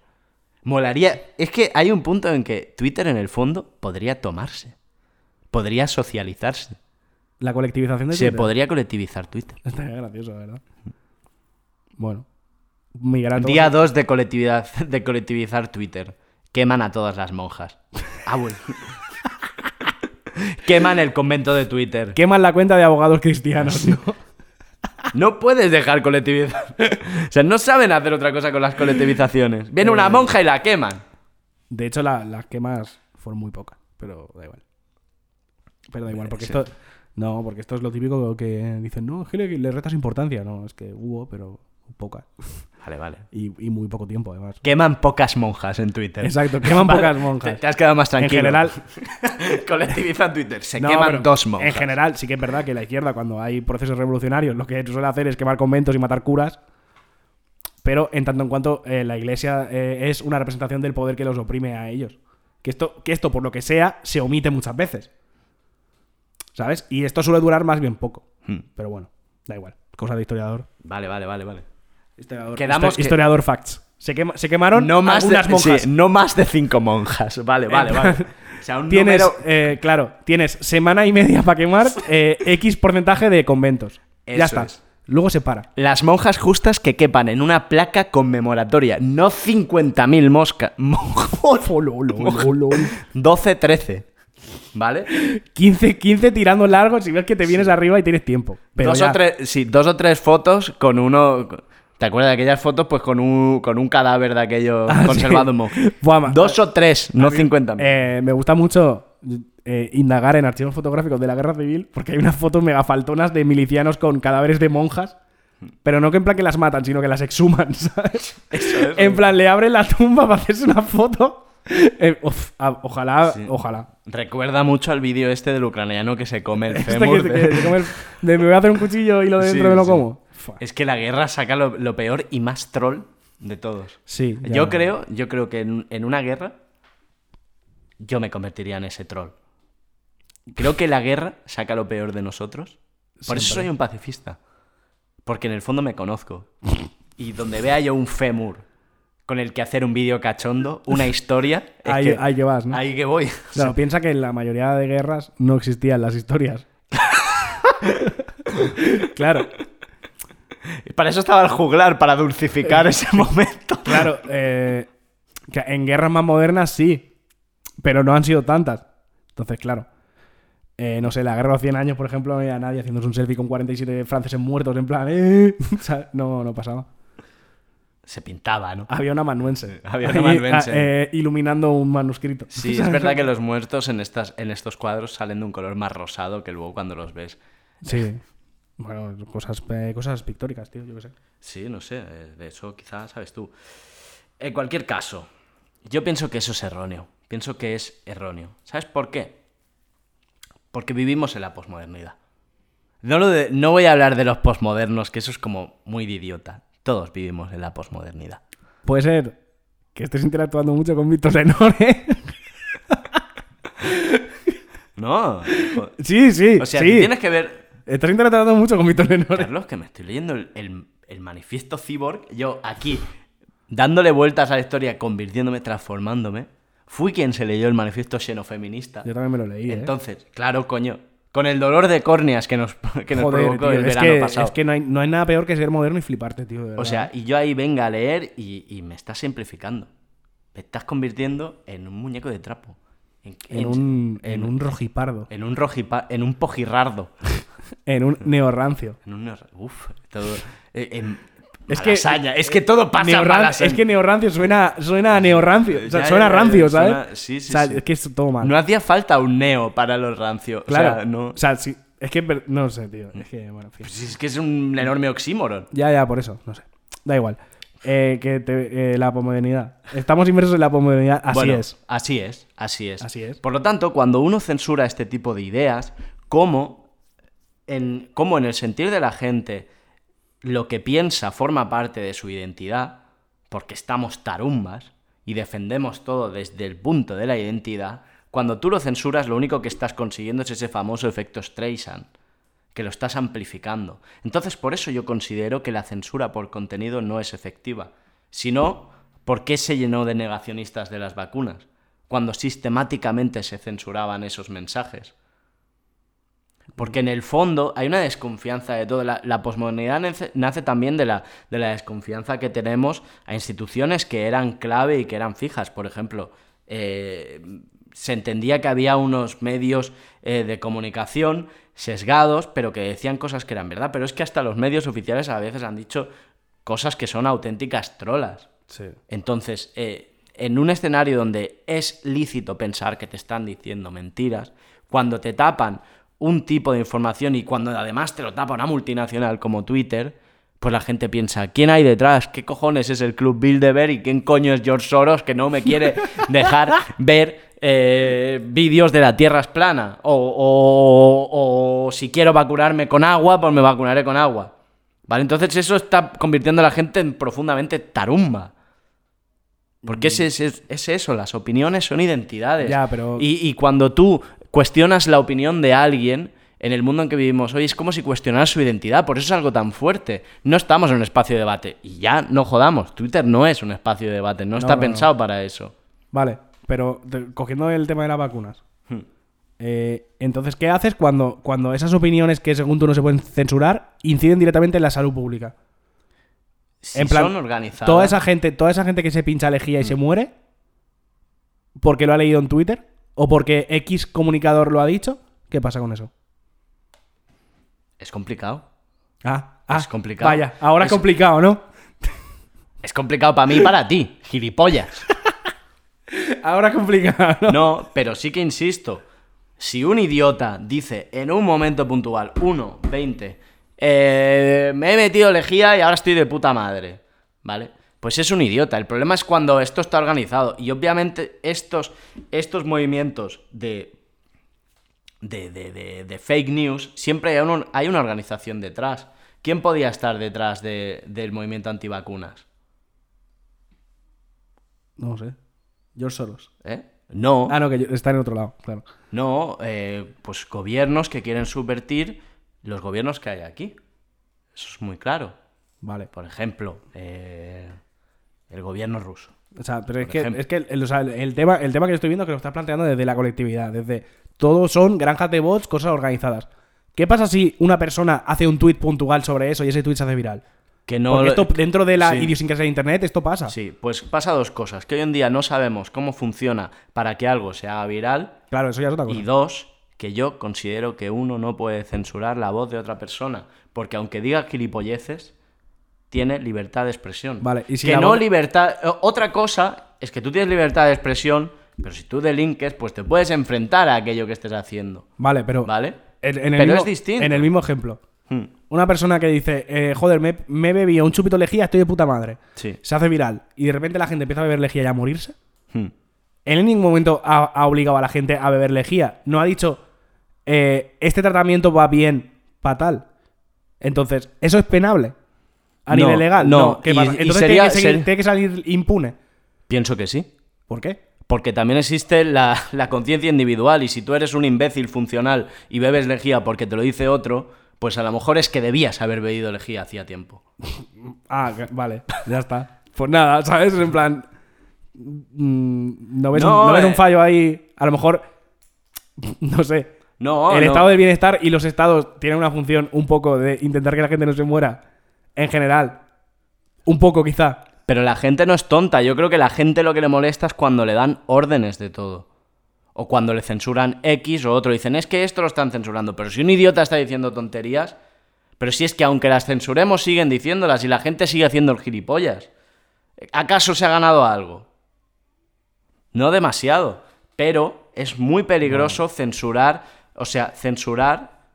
Molaría. Es que hay un punto en que Twitter, en el fondo, podría tomarse. Podría socializarse. La colectivización de Se Twitter. podría colectivizar Twitter. Estaría gracioso, verdad. Bueno. Migrar Día 2 de, colectividad, de colectivizar Twitter. Queman a todas las monjas. Ah, bueno. Queman el convento de Twitter. Queman la cuenta de abogados cristianos, ¿no? No puedes dejar colectivizar. o sea, no saben hacer otra cosa con las colectivizaciones. Viene una monja y la queman. De hecho, la- las quemas fueron muy pocas, pero da igual. Pero da igual, porque Sí. esto. No, porque esto es lo típico que dicen, no, es que le, le retas importancia. No, es que hubo, pero pocas. Vale, vale. Y, y muy poco tiempo, además. Queman pocas monjas en Twitter. Exacto, queman Vale, pocas monjas. te has quedado más tranquilo. En general, Colectiviza Twitter. Se No, queman dos monjas. En general, sí que es verdad que la izquierda, cuando hay procesos revolucionarios, lo que suele hacer es quemar conventos y matar curas. Pero en tanto en cuanto eh, la iglesia eh, es una representación del poder que los oprime a ellos. Que esto, que esto, por lo que sea, se omite muchas veces. ¿Sabes? Y esto suele durar más bien poco. Hmm. Pero bueno, da igual. Cosa de historiador. Vale, vale, vale, vale. Historiador, Quedamos histo- que- historiador facts. Se, quema- se quemaron No más, de, monjas. sí, no más de cinco monjas. Vale, vale, vale. O sea, un Tienes, número- eh, claro, tienes semana y media para quemar eh, X porcentaje de conventos. Eso ya está. es. Luego se para. Las monjas justas que quepan en una placa conmemoratoria. No 50.000 moscas. 12, 13. ¿Vale? 15, 15 tirando largos y ves que te vienes arriba y tienes tiempo. Pero dos, ya. o tres, sí, dos o tres fotos con uno. ¿Te acuerdas de aquellas fotos? Pues con un, con un cadáver de aquello Ah, conservado sí. Dos o tres, no 50.000. Eh, me gusta mucho eh, indagar en archivos fotográficos de la guerra civil porque hay unas fotos megafaltonas de milicianos con cadáveres de monjas. Pero no que en plan que las matan, sino que las exhuman, ¿sabes? En plan, le abren la tumba para hacerse una foto. Eh, ojalá, Sí. ojalá. Recuerda mucho al vídeo este del ucraniano que se come el Este fémur. que- de- que se come el- de me voy a hacer un cuchillo y lo de dentro Sí, me lo sí. como. Es que la guerra saca lo, lo peor y más troll de todos. Sí, ya. Yo creo, yo creo que en, en una guerra yo me convertiría en ese troll. Creo que la guerra saca lo peor de nosotros. Por eso soy un pacifista. Porque en el fondo me conozco. Y donde vea yo un fémur con el que hacer un vídeo cachondo, una historia, Ahí- ahí que vas, ¿no? Ahí que voy. Claro, piensa que en la mayoría de guerras no existían las historias. claro, Para eso estaba el juglar, para dulcificar ese momento. claro. eh, en guerras más modernas sí, pero no han sido tantas. Entonces, claro. eh, no sé, la guerra de los 100 años, por ejemplo, no había nadie haciéndose un selfie con 47 franceses muertos en plan... eh, no, no pasaba. Se pintaba, ¿no? Había una manuense. Había una ahí, amanuense. ah, eh, iluminando un manuscrito. Sí, es verdad que los muertos en, estas, en estos cuadros salen de un color más rosado que luego cuando los ves. Sí. Bueno, cosas, eh, cosas pictóricas, tío, yo qué sé. Sí, no sé, eh, de eso quizás sabes tú. En cualquier caso, yo pienso que eso es erróneo. Pienso que es erróneo. ¿Sabes por qué? Porque vivimos en la posmodernidad. No, lo de- no voy a hablar de los posmodernos, que eso es como muy de idiota. Todos vivimos en la posmodernidad. Puede ser que estés interactuando mucho con Víctor Lenore. No. sí, sí. O sea, sí. tienes que ver. Estás interactuando mucho con Víctor Lenore. Carlos, que me estoy leyendo el, el- el manifiesto cyborg. Yo aquí, dándole vueltas a la historia, convirtiéndome, transformándome. Fui quien se leyó el manifiesto xenofeminista. Yo también me lo leí, ¿eh? Entonces, claro, coño. Con el dolor de córneas que nos, que nos Joder, provocó tío, el es, verano que, pasado. es que no hay, no hay nada peor que ser moderno y fliparte, tío. de O sea, y yo ahí venga a leer y, y me estás simplificando. Me estás convirtiendo en un muñeco de trapo. En, en un, en un rojipardo. en un rojipa, en un pojirrardo. En un neorrancio. En un uf, todo eh, en Es que- es que todo pasa en Neorran- es que neorrancio suena, suena a neorrancio. O sea, Ya, suena ya, ya, rancio, ¿sabes? suena- sí, sí, o sea, sí. es que es todo mal. no hacía falta un neo para los rancios. claro. O sea, no. O sea, sí. Es que no sé, tío. Es que, bueno, en fin. Pues es que es un enorme oxímoron. Ya, ya, por eso. No sé. Da igual. Eh, que te- eh, la posmodernidad. Estamos inmersos en la posmodernidad. Así Bueno, es. Así es, así es. Así es. Por lo tanto, cuando uno censura este tipo de ideas, como en, como en el sentir de la gente lo que piensa forma parte de su identidad, porque estamos tarumbas y defendemos todo desde el punto de la identidad, cuando tú lo censuras lo único que estás consiguiendo es ese famoso efecto Streisand, que lo estás amplificando. Entonces, por eso yo considero que la censura por contenido no es efectiva. Si no, ¿por qué se llenó de negacionistas de las vacunas? Cuando sistemáticamente se censuraban esos mensajes. Porque en el fondo hay una desconfianza de todo. La, posmodernidad nace, nace también de la, de la desconfianza que tenemos a instituciones que eran clave y que eran fijas. Por ejemplo, eh, se entendía que había unos medios eh, de comunicación sesgados, pero que decían cosas que eran verdad. Pero es que hasta los medios oficiales a veces han dicho cosas que son auténticas trolas. Entonces, eh, en un escenario donde es lícito pensar que te están diciendo mentiras, cuando te tapan un tipo de información y cuando además te lo tapa una multinacional como Twitter, pues la gente piensa, ¿quién hay detrás? ¿Qué cojones es el Club Bilderberg y quién coño es George Soros que no me quiere dejar ver eh, vídeos de la Tierra es plana? O, o- o si quiero vacunarme con agua, pues me vacunaré con agua. ¿Vale? Entonces eso está convirtiendo a la gente en profundamente tarumba. Porque es, es- es- es eso, las opiniones son identidades. Ya, pero- Y, y cuando tú cuestionas la opinión de alguien, en el mundo en que vivimos hoy, es como si cuestionaras su identidad. Por eso es algo tan fuerte. No estamos en un espacio de debate. Y ya no jodamos. Twitter no es un espacio de debate. No, está no, no. pensado para eso. Vale, pero cogiendo el tema de las vacunas. Hmm. eh, entonces, ¿qué haces cuando, cuando esas opiniones que según tú no se pueden censurar inciden directamente en la salud pública? Si en plan, son organizadas. toda esa gente, toda esa gente que se pincha lejía y Hmm. se muere porque lo ha leído en Twitter o porque X comunicador lo ha dicho, ¿qué pasa con eso? Es complicado. Ah, ah, Es complicado. Vaya, ahora Es- es complicado, ¿no? Es complicado para mí y para ti. Gilipollas. Ahora complicado, ¿no? No, pero sí que insisto. Si un idiota dice en un momento puntual, 1, 20, eh, me he metido lejía y ahora estoy de puta madre, ¿vale? Pues es un idiota. El problema es cuando esto está organizado. Y obviamente estos, estos movimientos de, de, de- de- de fake news, siempre hay, un- hay una organización detrás. ¿Quién podía estar detrás de- del movimiento antivacunas? No sé. George Soros. ¿Eh? No. Ah, no, que está en otro lado, claro. No, eh, pues gobiernos que quieren subvertir los gobiernos que hay aquí. Eso es muy claro. Vale. Por ejemplo, eh, el gobierno ruso. O sea, pero es que, es que el, o sea, el- el tema, el tema que yo estoy viendo que lo estás planteando desde la colectividad, desde todos son granjas de bots, cosas organizadas. ¿Qué pasa si una persona hace un tweet puntual sobre eso y ese tweet se hace viral? Que no Porque esto, dentro de la Sí. idiosincrasia de internet, esto pasa. Sí, pues pasa dos cosas. Que hoy en día no sabemos cómo funciona para que algo se haga viral. Claro, eso ya es otra cosa. Y dos, que yo considero que uno no puede censurar la voz de otra persona. Porque aunque diga gilipolleces, tiene libertad de expresión. Vale, y si que no voz- libertad. Otra cosa es que tú tienes libertad de expresión, pero si tú delinques, pues te puedes enfrentar a aquello que estés haciendo. Vale, pero. ¿Vale? En, en el Pero mismo, es distinto. En el mismo ejemplo. Hmm, Una persona que dice, eh, joder, me, me he bebido un chupito lejía, estoy de puta madre. Sí. Se hace viral. Y de repente la gente empieza a beber lejía y a morirse. hmm. Él en ningún momento ha, ha obligado a la gente a beber lejía. No ha dicho, eh, este tratamiento va bien para tal. Entonces, ¿eso es penable? A No, nivel legal. no. ¿Qué Y- pasa? Entonces sería- tiene, que seguir- ser- tiene que salir impune. Pienso que sí. ¿Por qué? Porque también existe la, la conciencia individual y si tú eres un imbécil funcional y bebes lejía porque te lo dice otro, pues a lo mejor es que debías haber bebido lejía hacía tiempo. Ah, vale, ya está. Pues nada, ¿sabes? En plan. mm, No ves, No, un, no ves eh. un fallo ahí. A lo mejor. No sé. No, el no. estado del bienestar y los estados tienen una función un poco de intentar que la gente no se muera. En general. Un poco, quizá. Pero la gente no es tonta. Yo creo que la gente lo que le molesta es cuando le dan órdenes de todo. O cuando le censuran X o otro. Dicen, es que esto lo están censurando. Pero si un idiota está diciendo tonterías. Pero si es que aunque las censuremos, siguen diciéndolas y la gente sigue haciendo el gilipollas. ¿Acaso se ha ganado algo? No demasiado. Pero es muy peligroso censurar. O sea, censurar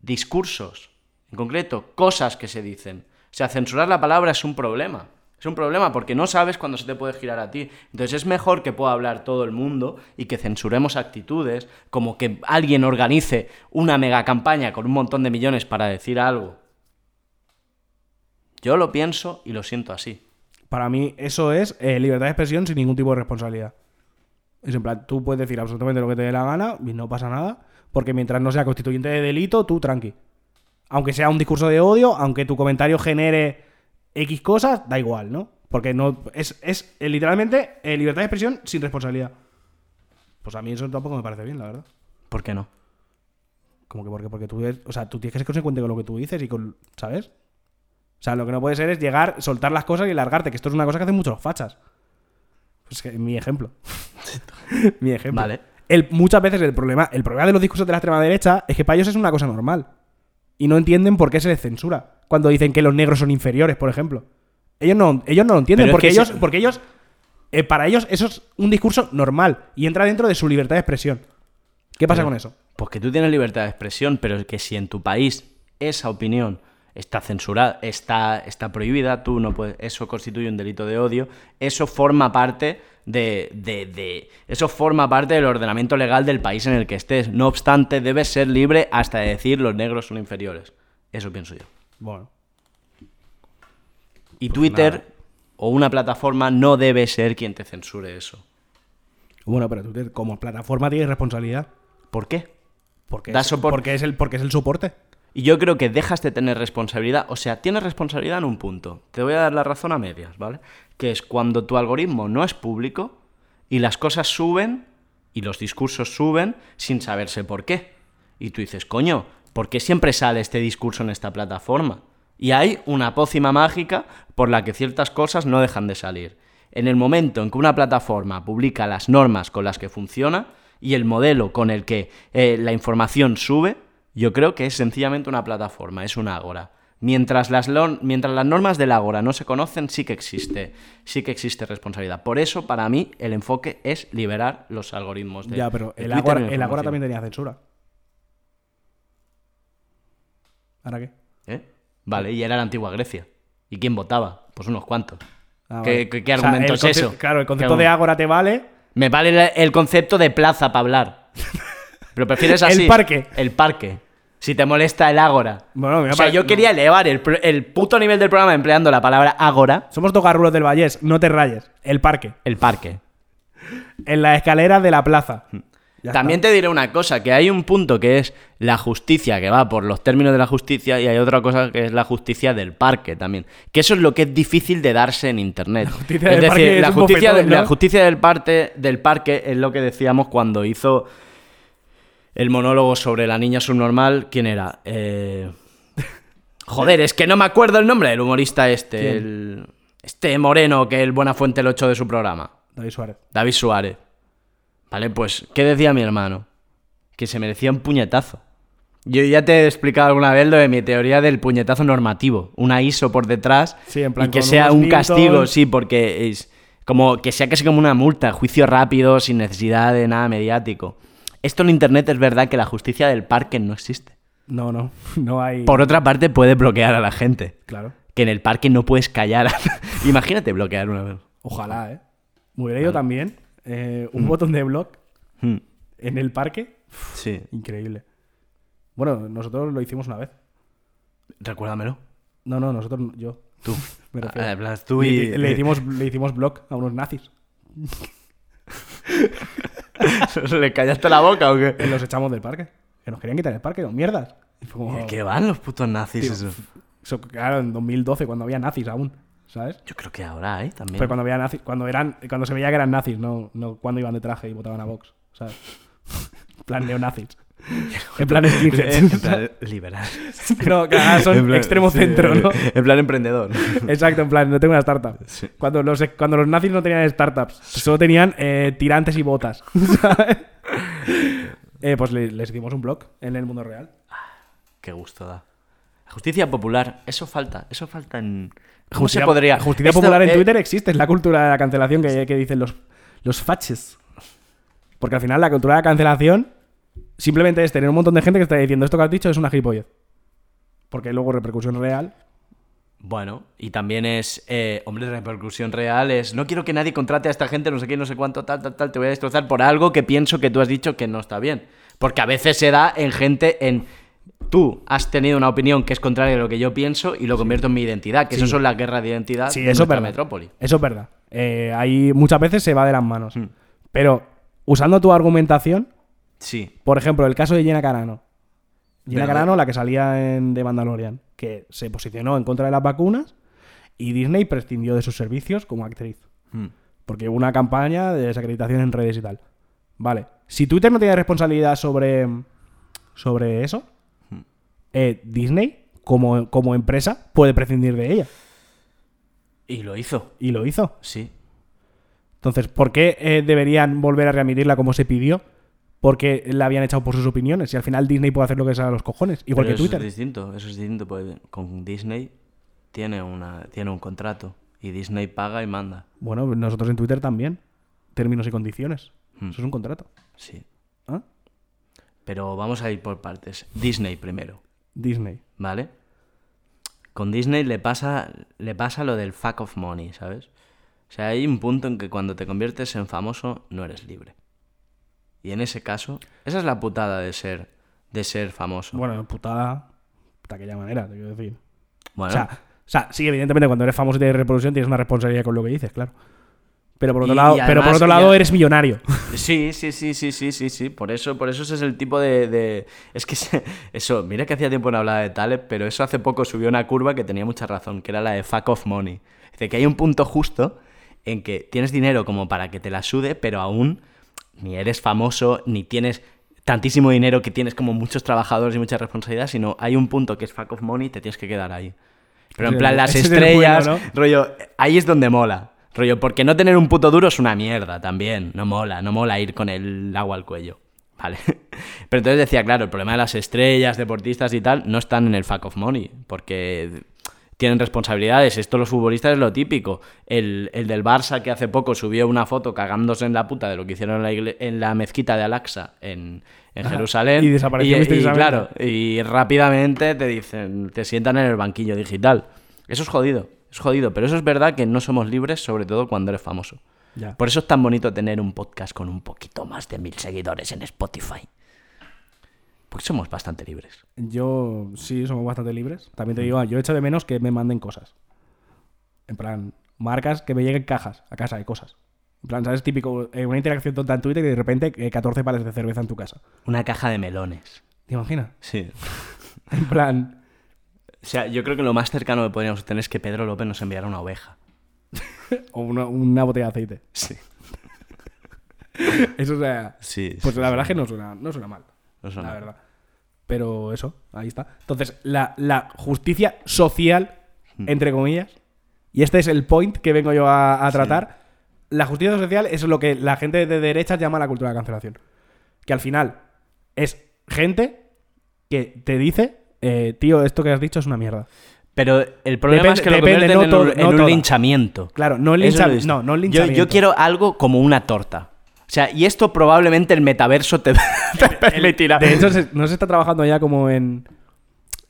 discursos, en concreto, cosas que se dicen. O sea, censurar la palabra es un problema. Es un problema porque no sabes cuándo se te puede girar a ti. Entonces es mejor que pueda hablar todo el mundo y que censuremos actitudes, como que alguien organice una mega campaña con un montón de millones para decir algo. Yo lo pienso y lo siento así. Para mí, eso es eh, libertad de expresión sin ningún tipo de responsabilidad. Es en plan, tú puedes decir absolutamente lo que te dé la gana y no pasa nada, porque mientras no sea constituyente de delito, tú tranqui. Aunque sea un discurso de odio, aunque tu comentario genere X cosas, da igual, ¿no? Porque no es, es eh, literalmente eh, libertad de expresión sin responsabilidad. Pues a mí eso tampoco me parece bien, la verdad. ¿Por qué no? Como que porque, porque tú, eres- o sea, tú tienes que ser consecuente con lo que tú dices y con, ¿sabes? O sea, lo que no puede ser es llegar, soltar las cosas y largarte, que esto es una cosa que hacen muchos fachas. Pues que mi ejemplo. Mi ejemplo. Vale. El, muchas veces el problema, el problema de los discursos de la extrema derecha es que para ellos es una cosa normal. Y no entienden por qué se les censura. Cuando dicen que los negros son inferiores, por ejemplo. Ellos no, ellos no lo entienden. Porque que ellos, porque ellos. eh, para ellos eso es un discurso normal. Y entra dentro de su libertad de expresión. ¿Qué pasa Pero- con eso? Pues que tú tienes libertad de expresión, pero que si en tu país esa opinión está censurada, está, está prohibida, tú no puedes, eso constituye un delito de odio, eso forma parte de, de- de- eso forma parte del ordenamiento legal del país en el que estés. No obstante, debes ser libre hasta de decir los negros son inferiores. Eso pienso yo. Bueno. Y Twitter o una plataforma no debe ser quien te censure eso. Bueno, pero Twitter como plataforma tiene responsabilidad. ¿Por qué? Porque, Da es, porque, es el, porque es el soporte. Y yo creo que dejas de tener responsabilidad, o sea, tienes responsabilidad en un punto. Te voy a dar la razón a medias, ¿vale? Que es cuando tu algoritmo no es público y las cosas suben y los discursos suben sin saberse por qué. Y tú dices, coño, ¿por qué siempre sale este discurso en esta plataforma? Y hay una pócima mágica por la que ciertas cosas no dejan de salir. En el momento en que una plataforma publica las normas con las que funciona y el modelo con el que eh, la información sube, yo creo que es sencillamente una plataforma, es una ágora. Mientras las, mientras las normas del ágora no se conocen, sí que existe, sí que existe responsabilidad. Por eso, para mí, el enfoque es liberar los algoritmos de ya, pero de el Ágora, también tenía censura. ¿Ahora qué? ¿Eh? Vale, y era la antigua Grecia. ¿Y quién votaba? Pues unos cuantos. Ah, ¿Qué, vale. qué- qué O sea, argumento el es eso? Claro, el ¿Qué concepto de? Ágora te vale. Me vale el- el concepto de plaza para hablar. Pero prefieres El así. parque. El parque. Si te molesta el ágora. Bueno, o sea, yo no. quería elevar el, el puto nivel del programa empleando la palabra ágora. Somos dos garrulos del Vallés, no te rayes. El parque. El parque. En la escalera de la plaza. Ya También está. te diré una cosa, que hay un punto que es la justicia, que va por los términos de la justicia, y hay otra cosa que es la justicia del parque también. Que eso es lo que es difícil de darse en Internet. justicia es del parque decir, es la justicia, bofetón, de- ¿no? la justicia del, parte, del parque es lo que decíamos cuando hizo el monólogo sobre la niña subnormal. ¿Quién era? Eh, Joder, es que no me acuerdo el nombre del humorista este. Este moreno que el Buenafuente el 8 de su programa. David Suárez. David Suárez. Vale, pues, ¿qué decía mi hermano? Que se merecía un puñetazo. Yo ya te he explicado alguna vez lo de mi teoría del puñetazo normativo. Una ISO por detrás Sí, en plan, y que sea un castigo, sí, porque es como que sea casi como una multa, juicio rápido, sin necesidad de nada mediático. Esto en internet es verdad que la justicia del parque no existe. No, no. No hay. Por otra parte, puede bloquear a la gente. Claro. Que en el parque no puedes callar. Imagínate bloquear una vez. Ojalá, ¿eh? Me hubiera ido también eh, un botón de blog Hmm, en el parque. Sí, Increíble. Bueno, nosotros lo hicimos una vez. recuérdamelo. No, no, nosotros, no, yo. Tú. Me refiero. Ah, plan, tú Le- y... le, hicimos, le hicimos blog a unos nazis. ¿Le callaste la boca o qué? Y los echamos del parque. Que nos querían quitar el parque, no mierdas. Como- ¿Qué van los putos nazis? Tío? Eso, claro, en 2012, cuando había nazis aún. ¿Sabes? Yo creo que ahora hay también. Fue cuando nazis, cuando eran, cuando se veía que eran nazis, no, no cuando iban de traje y votaban a Vox, ¿sabes? En plan neonazis. En plan En plan liberal. no, claro, son plan- extremo sí, centro, ¿no? En plan emprendedor. Exacto, en plan, no tengo una startup. Cuando, los, cuando los nazis no tenían startups, solo tenían eh, tirantes y botas. ¿sabes? Eh, pues le- les hicimos un blog en el mundo real. Qué gusto da. Justicia popular, eso falta, eso falta en... ¿Cómo Justicia- se podría...? Justicia Esto, popular en eh, Twitter existe, es la cultura de la cancelación que, que dicen los, los faches. Porque al final la cultura de la cancelación simplemente es tener un montón de gente que está diciendo esto que has dicho es una gilipollez. Porque luego repercusión real. Bueno, y también es, eh, hombre, repercusión real es, no quiero que nadie contrate a esta gente, no sé qué, no sé cuánto, tal, tal, tal, te voy a destrozar por algo que pienso que tú has dicho que no está bien. Porque a veces se da en gente en... Tú has tenido una opinión que es contraria a lo que yo pienso y lo convierto en mi identidad, que eso son las guerras de identidad Sí, de eso es nuestra verdad. metrópoli. Eso es verdad. Eh, ahí muchas veces se va de las manos. Hmm. Pero usando tu argumentación, Sí. por ejemplo, el caso de Gina Carano. ¿Verdad? Carano, la que salía en The Mandalorian, que se posicionó en contra de las vacunas y Disney prescindió de sus servicios como actriz. Mm. Porque hubo una campaña de desacreditación en redes y tal. Vale. Si Twitter no tiene responsabilidad sobre, sobre eso, eh, Disney, como, como empresa, puede prescindir de ella. Y lo hizo, Y lo hizo. sí. Entonces, ¿por qué eh, deberían volver a readmitirla como se pidió? Porque la habían echado por sus opiniones y al final Disney puede hacer lo que sea a los cojones, igual Pero que eso Twitter. es distinto, eso es distinto, porque con Disney tiene, una, tiene un contrato y Disney paga y manda. Bueno, nosotros en Twitter también. Términos y condiciones. Hmm. Eso es un contrato. Sí. ¿Ah? Pero vamos a ir por partes. Disney primero, Disney. ¿vale? Con Disney le pasa, le pasa lo del fuck of money, ¿sabes? O sea, hay un punto en que cuando te conviertes en famoso no eres libre. Y en ese caso, esa es la putada de ser, de ser famoso. Bueno, putada de aquella manera, te quiero decir. Bueno, O, sea, o sea, sí, evidentemente cuando eres famoso y tienes reproducción tienes una responsabilidad con lo que dices, claro. Pero por otro Y- lado, y pero por otro lado ya- eres millonario. Sí, sí, sí, sí, sí, sí, sí. Por eso, por eso ese es el tipo de. de- Es que se- eso, mira que hacía tiempo no hablaba de Taleb, pero eso hace poco subió una curva que tenía mucha razón, que era la de fuck off money. Dice que hay un punto justo en que tienes dinero como para que te la sude, pero aún ni eres famoso, ni tienes tantísimo dinero que tienes como muchos trabajadores y mucha responsabilidad, sino hay un punto que es fuck off money y te tienes que quedar ahí. Pero en es plan, las es estrellas, bueno, ¿no? rollo, ahí es donde mola. Rollo, porque no tener un puto duro es una mierda también. No mola, no mola ir con el agua al cuello. ¿Vale? Pero entonces decía, claro, el problema de las estrellas, deportistas y tal, no están en el fuck of money. Porque tienen responsabilidades. Esto los futbolistas es lo típico. El, el del Barça que hace poco subió una foto cagándose en la puta de lo que hicieron en la, igle- en la mezquita de Al-Aqsa en, en Ajá. Jerusalén. Y desapareció y, misteriosamente. claro, y rápidamente te dicen, te sientan en el banquillo digital. Eso es jodido, es jodido, pero eso es verdad que no somos libres, sobre todo cuando eres famoso. Ya. Por eso es tan bonito tener un podcast con un poquito más de mil seguidores en Spotify. Porque somos bastante libres. Yo sí, somos bastante libres. También te digo, yo echo de menos que me manden cosas. En plan, marcas que me lleguen cajas a casa de cosas. En plan, ¿sabes? Típico, eh, una interacción tonta en Twitter y de repente eh, 14 pares de cerveza en tu casa. Una caja de melones. ¿Te imaginas? Sí. En plan, O sea, yo creo que lo más cercano que podríamos tener es que Pedro López nos enviara una oveja. o una, una botella de aceite. Sí. Eso, o sea, Sí. pues sí, la verdad es que no suena, no suena mal. No suena la verdad. Pero eso, ahí está. Entonces, la, la justicia social, Hmm. entre comillas, y este es el point que vengo yo a, a tratar. La justicia social es lo que la gente de derechas llama la cultura de la cancelación. Que al final es gente que te dice, eh, tío, esto que has dicho es una mierda. Pero el problema Depende- es que lo depende, convierten no en, todo- no un toda. linchamiento. Claro, no lincha- no, no Yo- linchamiento. Yo, quiero algo como una torta. O sea, y esto probablemente el metaverso te, te permitirá. De hecho, se- no se está trabajando ya como en.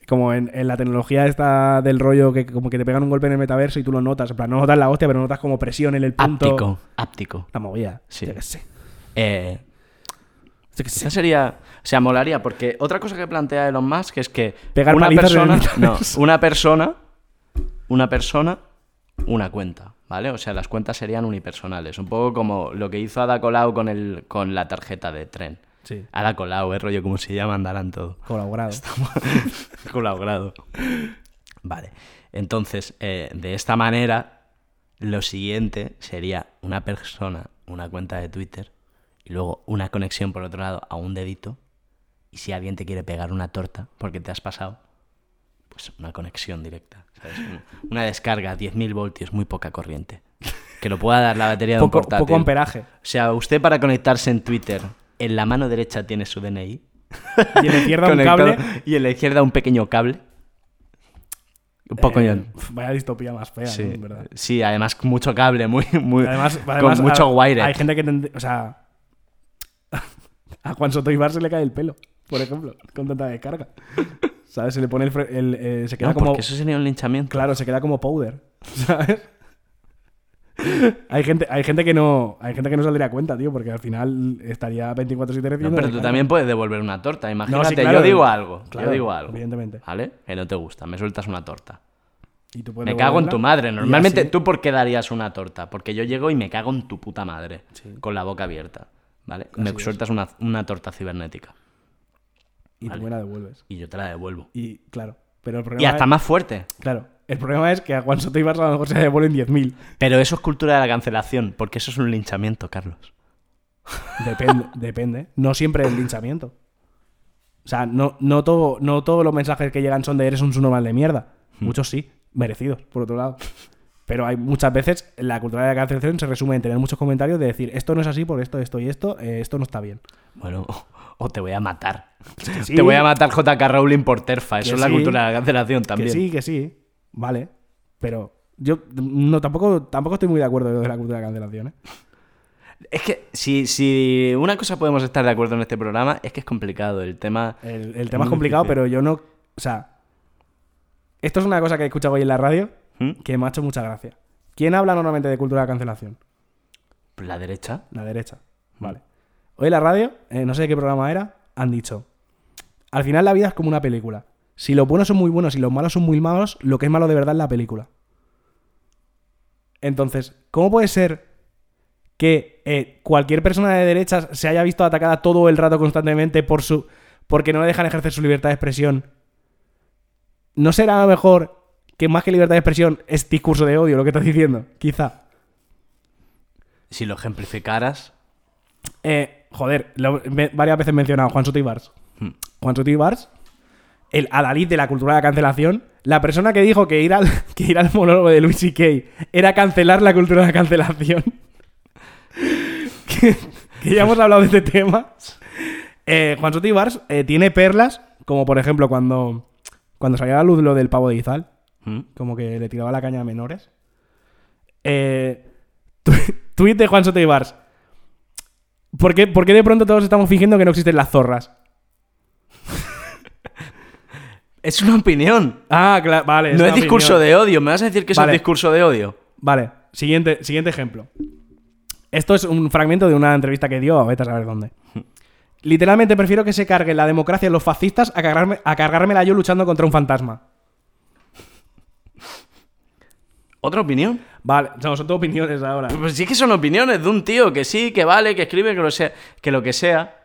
Como en, en la tecnología esta del rollo que como que te pegan un golpe en el metaverso y tú lo notas. En plan, no notas la hostia, pero notas como presión en el punto. áptico, áptico. La movida. Sí. Yo qué sé. Eh, Esa sería, o sea, molaría porque otra cosa que plantea Elon Musk es que Pegar una persona, no, una persona, una persona, una cuenta, ¿vale? O sea, las cuentas serían unipersonales, un poco como lo que hizo Ada Colau con el con la tarjeta de tren. Sí. Ada Colau, eh, rollo como se llama, andarán todo. Colaborado. colaborado. Vale. Entonces, eh, de esta manera, lo siguiente sería una persona, una cuenta de Twitter, y luego una conexión por otro lado a un dedito. Y si alguien te quiere pegar una torta porque te has pasado, pues una conexión directa. ¿sabes? Un- Una descarga a 10.000 voltios, muy poca corriente. Que lo pueda dar la batería de un Poco, portátil. poco amperaje. O sea, usted para conectarse en Twitter, en la mano derecha tiene su DNI. Y en la izquierda un cable. Y en la izquierda un pequeño cable. Un poco Eh, vaya distopía más fea, sí, ¿no? Verdad. sí, además mucho cable, muy, muy Además, además, con mucho a- wire. Hay gente que. O sea. A Juan Soto Ibar se le cae el pelo, por ejemplo, con tanta descarga. ¿Sabes? Se le pone el. el, eh, se queda No, como. porque eso sería un linchamiento. Claro, se queda como powder. ¿Sabes? hay gente, hay gente que no. Hay gente que no saldría a cuenta, tío, porque al final estaría 24-7 No, recibiendo pero tú también puedes devolver una torta. Imagínate, No, sí, claro, yo digo algo. claro, yo digo algo. evidentemente. ¿Vale? Que no te gusta. Me sueltas una torta. Y tú puedes Me cago en tu madre. Normalmente, ¿tú por qué darías una torta? Porque yo llego y me cago en tu puta madre. Con la boca abierta. ¿Vale? me es. sueltas una, una torta cibernética. Y Vale. tú me la devuelves. Y yo te la devuelvo. Y claro. Pero el problema Y hasta es- más fuerte. Claro. El problema es que a Juan Soto Ibar a lo mejor se devuelven 10.000. Pero eso es cultura de la cancelación. Porque eso es un linchamiento, Carlos. Depende, depende. No siempre es linchamiento. O sea, no, no, todo, no todos los mensajes que llegan son de eres un subnormal de mierda. Hmm. Muchos sí, merecidos, por otro lado. Pero hay muchas veces la cultura de la cancelación se resume en tener muchos comentarios de decir esto no es así por esto, esto y esto, eh, esto no está bien. Bueno, o te voy a matar. sí. Te voy a matar JK Rowling por terfa. Eso es la cultura de la cancelación también. Que sí, que sí. Vale. Pero yo no tampoco, tampoco estoy muy de acuerdo de la cultura de la cancelación, ¿eh? Es que si, si una cosa podemos estar de acuerdo en este programa es que es complicado. El tema. El, el tema es complicado, difícil. pero yo no. O sea. Esto es una cosa que he escuchado hoy en la radio ¿Mm? que me ha hecho mucha gracia. ¿Quién habla normalmente de cultura de cancelación? La derecha. La derecha. Vale. Hoy en la radio, eh, no sé de qué programa era, han dicho. Al final la vida es como una película. Si los buenos son muy buenos y los malos son muy malos, lo que es malo de verdad es la película. Entonces, ¿cómo puede ser que eh, cualquier persona de derechas se haya visto atacada todo el rato constantemente por su. porque no le dejan ejercer su libertad de expresión? ¿No será mejor que más que libertad de expresión es discurso de odio lo que estás diciendo? Quizá. Si lo ejemplificaras. Eh, joder, lo- me- varias veces he mencionado Juan Soto Ibars. Hmm. Juan Soto Ibars, el adalid de la cultura de la cancelación, la persona que dijo que ir al, que ir al monólogo de Luis C.K. era cancelar la cultura de la cancelación. que, que ya hemos hablado de este tema. Eh, Juan Soto Ibars eh, tiene perlas, como por ejemplo cuando, cuando salió a la luz lo del pavo de Izal, ¿Mm? como que le tiraba la caña a menores. Eh, Tweet de Juan Soto Ibars. ¿Por qué, por qué de pronto todos estamos fingiendo que no existen las zorras? Es una opinión. Ah, claro, vale. No es discurso de odio. ¿Me vas a decir que Vale. es discurso de odio? Vale, siguiente, siguiente ejemplo. Esto es un fragmento de una entrevista que dio a vete a saber dónde. Literalmente prefiero que se cargue la democracia los fascistas a, cargarme, a cargármela yo luchando contra un fantasma. ¿Otra opinión? Vale, no, son todas opiniones ahora. Pues sí que son opiniones de un tío que sí, que vale, que escribe, que lo, sea, que lo que sea.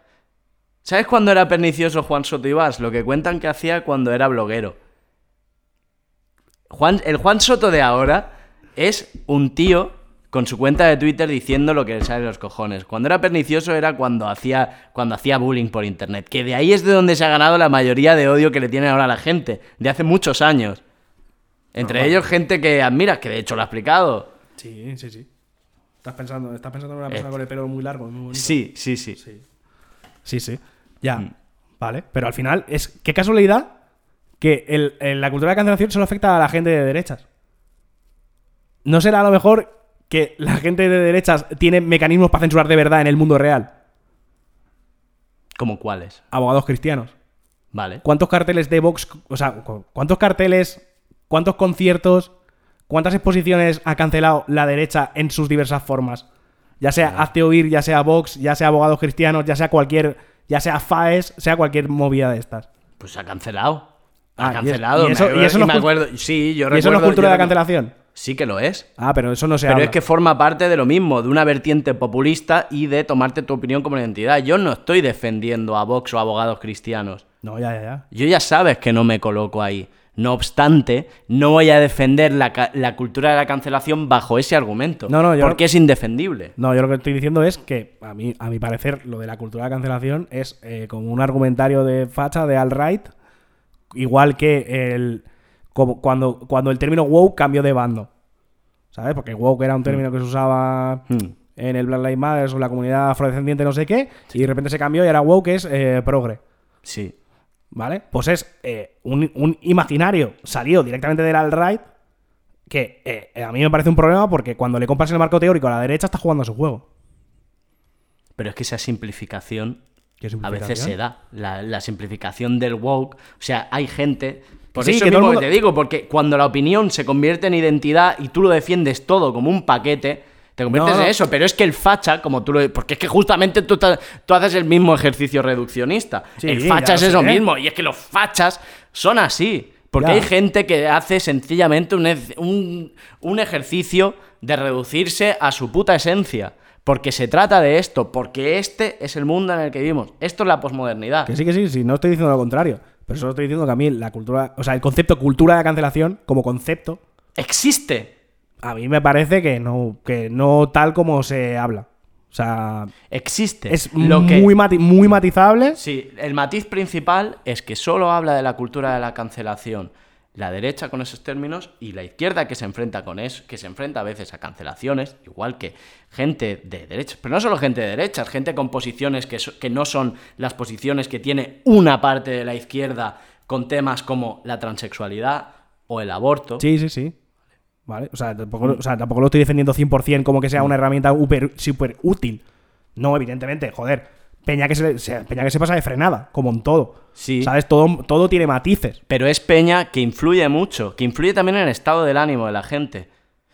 ¿Sabes cuándo era pernicioso Juan Soto Ibars? Lo que cuentan que hacía cuando era bloguero. Juan, el Juan Soto de ahora es un tío con su cuenta de Twitter diciendo lo que le sale de los cojones. Cuando era pernicioso era cuando hacía, cuando hacía bullying por internet. Que de ahí es de donde se ha ganado la mayoría de odio que le tiene ahora la gente. De hace muchos años. Entre ellos gente que admiras, que de hecho lo ha explicado. Sí, sí, sí. Estás pensando, estás pensando en una Eh. persona con el pelo muy largo, muy bonito. Sí, sí, sí. Sí, sí. Ya. Vale. Pero al final, es qué casualidad que el- el- la cultura de cancelación solo afecta a la gente de derechas. ¿No será a lo mejor que la gente de derechas tiene mecanismos para censurar de verdad en el mundo real? ¿Como cuáles? Abogados cristianos. Vale. ¿Cuántos carteles de Vox, o sea, cu- cuántos carteles, cuántos conciertos, cuántas exposiciones ha cancelado la derecha en sus diversas formas? Ya sea Hazte Oír, ya sea Vox, ya sea Abogados Cristianos, ya sea cualquier, ya sea FAES, sea cualquier movida de estas. Pues ha cancelado. Ha Ah, cancelado. y eso- me, y eso no me acuerdo. Sí, yo ¿Y eso no es cultura de recu- cancelación? Sí que lo es. Ah, pero eso no se Pero habla. es que forma parte de lo mismo, de una vertiente populista y de tomarte tu opinión como identidad. Yo no estoy defendiendo a Vox o a abogados cristianos. No, ya, ya, ya. Yo ya sabes que no me coloco ahí. No obstante, no voy a defender la, ca- la cultura de la cancelación bajo ese argumento. No, no, yo- Porque es indefendible. No, yo lo que estoy diciendo es que, a mí, a mi parecer, lo de la cultura de cancelación es eh, como un argumentario de facha, de alt-right, igual que el, como cuando, cuando el término woke cambió de bando. ¿Sabes? Porque woke era un término que se usaba Hmm. en el Black Lives Matter o la comunidad afrodescendiente, no sé qué, y de repente se cambió y ahora woke es eh, progre. Sí. ¿Vale? Pues es eh, un, un imaginario salido directamente del alt-right que eh, a mí me parece un problema porque cuando le compras el marco teórico a la derecha está jugando a su juego. Pero es que esa simplificación, ¿Qué a veces se da. La, la simplificación del woke. O sea, hay gente. Por Sí, eso que mismo que te digo, porque cuando la opinión se convierte en identidad y tú lo defiendes todo como un paquete, te conviertes No, no. en eso. Pero es que el facha, como tú lo. Porque es que justamente tú, haces el mismo ejercicio reduccionista. Sí, el facha es eso sé. mismo. Y es que los fachas son así. Porque Ya. hay gente que hace sencillamente un, ec- un, un ejercicio de reducirse a su puta esencia. Porque se trata de esto, porque este es el mundo en el que vivimos. Esto es la posmodernidad. Que sí, que sí, sí, no estoy diciendo lo contrario. Pero solo estoy diciendo que a mí la cultura, o sea, el concepto cultura de cancelación, como concepto, Existe. A mí me parece que no, que no tal como se habla. O sea, Existe. es Lo que- muy, mati- muy matizable. Sí, el matiz principal es que solo habla de la cultura de la cancelación la derecha con esos términos y la izquierda que se enfrenta con eso, que se enfrenta a veces a cancelaciones, igual que gente de derechas, pero no solo gente de derechas, gente con posiciones que, so- que no son las posiciones que tiene una parte de la izquierda con temas como la transexualidad o el aborto. Sí, sí, sí. Vale, o sea, tampoco, o sea, tampoco lo estoy defendiendo 100% como que sea una herramienta súper súper útil. No, evidentemente, joder. Peña que se, se- Peña que se pasa de frenada, como en todo. Sí. ¿Sabes? Todo, todo tiene matices. Pero es peña que influye mucho, que influye también en el estado del ánimo de la gente.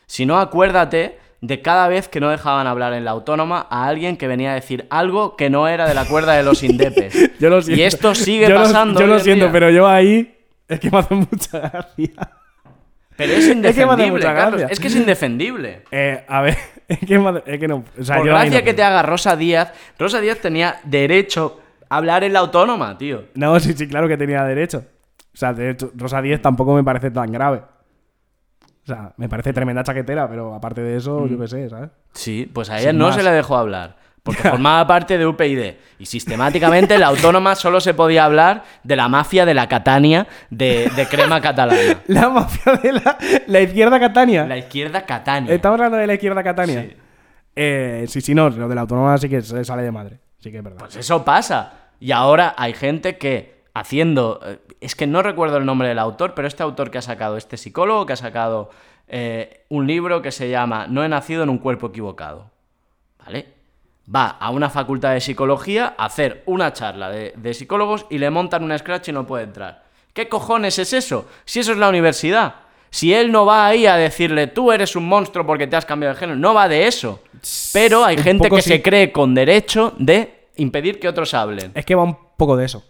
Si no, acuérdate de cada vez que no dejaban hablar en la autónoma a alguien que venía a decir algo que no era de la cuerda de los indepes. Yo lo siento. Y esto sigue Yo lo- pasando. yo hoy lo en siento, día. pero yo ahí es que me hace mucha gracia. Pero es indefendible, Carlos. Es que es indefendible. Eh, a ver, es que, es no. O sea, Por yo gracia no que te haga Rosa Díaz, Rosa Díaz tenía derecho a hablar en la autónoma, tío. No, sí, sí, claro que tenía derecho. O sea, de hecho, Rosa 10 tampoco me parece tan grave. O sea, me parece tremenda chaquetera, pero aparte de eso, Mm. yo qué sé, ¿sabes? Sí, pues a Sin ella no más. se le dejó hablar. Porque formaba parte de UPyD. Y sistemáticamente la autónoma solo se podía hablar de la mafia de la Catania de, de crema catalana. La mafia de la, la izquierda Catania. La izquierda Catania. Estamos hablando de la izquierda Catania. Sí. Eh, sí, sí, no, lo de la autónoma sí que se sale de madre. Sí que es verdad. Pues eso pasa. Y ahora hay gente que haciendo... eh, Es que no recuerdo el nombre del autor, pero este autor que ha sacado, este psicólogo que ha sacado eh, un libro que se llama No he nacido en un cuerpo equivocado. ¿Vale? Va a una facultad de psicología a hacer una charla de, de psicólogos y le montan un scratch y no puede entrar. ¿Qué cojones es eso? Si eso es la universidad. Si él no va ahí a decirle, tú eres un monstruo porque te has cambiado de género, no va de eso. Pero hay Un gente que sí. se cree con derecho de impedir que otros hablen. Es que va un poco de eso.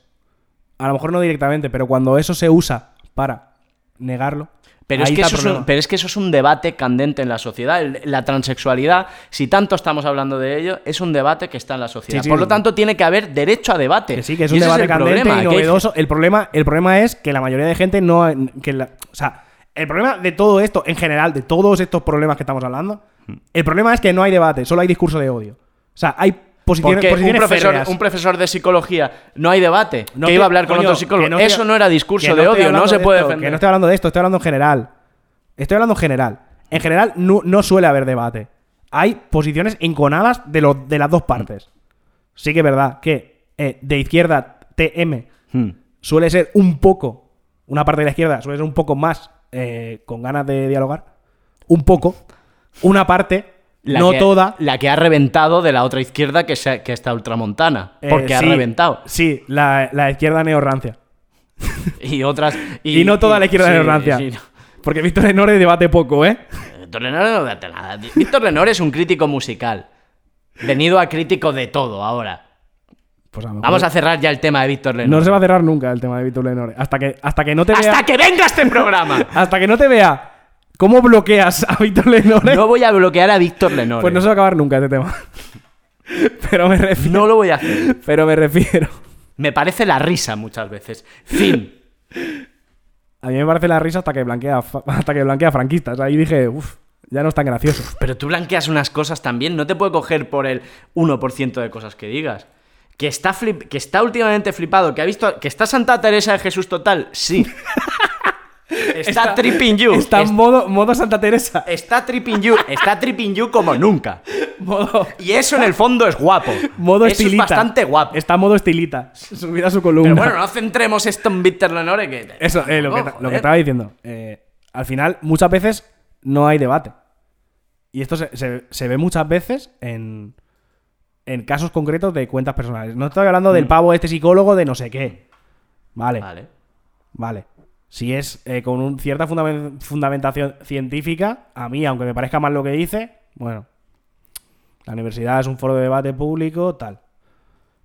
A lo mejor no directamente, pero cuando eso se usa para negarlo. Pero es, que eso es un, problema. pero es que eso es un debate candente en la sociedad. El- la transexualidad, si tanto estamos hablando de ello, es un debate que está en la sociedad. Sí, sí. Por lo tanto, tiene que haber derecho a debate. Que sí, que es Y un debate candente problema, y que. El problema, el problema es que la mayoría de gente no. Que la- o sea, el problema de todo esto, en general, de todos estos problemas que estamos hablando, el problema es que no hay debate, solo hay discurso de odio. O sea, hay Porque un profesor, férreas. un profesor de psicología no hay debate. No que te- iba a hablar con coño, otro psicólogo. no te- Eso no era discurso de odio, no se de puede esto, defender. Que no estoy hablando de esto, estoy hablando en general. Estoy hablando en general. En general no, no suele haber debate. Hay posiciones enconadas de, de las dos partes. Sí que es verdad que eh, de izquierda TM Hmm. suele ser un poco, una parte de la izquierda suele ser un poco más eh, con ganas de dialogar. Un poco. Una parte, La no que- toda. La que ha reventado de la otra izquierda que, se- que está ultramontana. eh, Porque ha reventado. Sí, la, la izquierda neorrancia. Y otras. Y, no toda la izquierda sí, no. Porque Víctor Lenore debate poco, ¿eh? Víctor Lenore no date nada. Víctor Lenore es un crítico musical. Venido a crítico de todo ahora. Pues a lo mejor- Vamos a cerrar ya el tema de Víctor Lenore. No se va a cerrar nunca el tema de Víctor Lenore. Hasta que, hasta que no te ¡Hasta vea. que venga este programa! Hasta que no te vea cómo bloqueas a Víctor Lenore. No voy a bloquear a Víctor Lenore. pues no se va a acabar nunca este tema. Pero me refiero. No lo voy a hacer. Pero me refiero. Me parece la risa muchas veces. Fin. A mí me parece la risa hasta que blanquea, hasta que blanquea franquistas. Ahí dije, uff, ya no es tan gracioso. Pero tú blanqueas unas cosas también. No te puedo coger por el 1% de cosas que digas. Que está, flip- que está últimamente flipado, que ha visto. Que está Santa Teresa de Jesús total, sí. Está, tripping you. Está Es- en modo, modo Santa Teresa. está tripping you. Está tripping you como nunca. Modo, Y eso en el fondo es guapo. modo eso estilita. es bastante guapo. Está modo estilita. Subida a su columna. Pero bueno, no centremos esto en Víctor Lenore. Que... Eso, eh, lo, que, Oh, lo que joder. estaba diciendo. Eh, al final, muchas veces no hay debate. Y esto se, se- se ve muchas veces en, en casos concretos de cuentas personales. No estoy hablando del pavo este psicólogo de no sé qué. Vale, vale. Vale. Si es eh, con un- cierta fundamen- fundamentación científica, a mí, aunque me parezca mal lo que dice, bueno, la universidad es un foro de debate público, tal.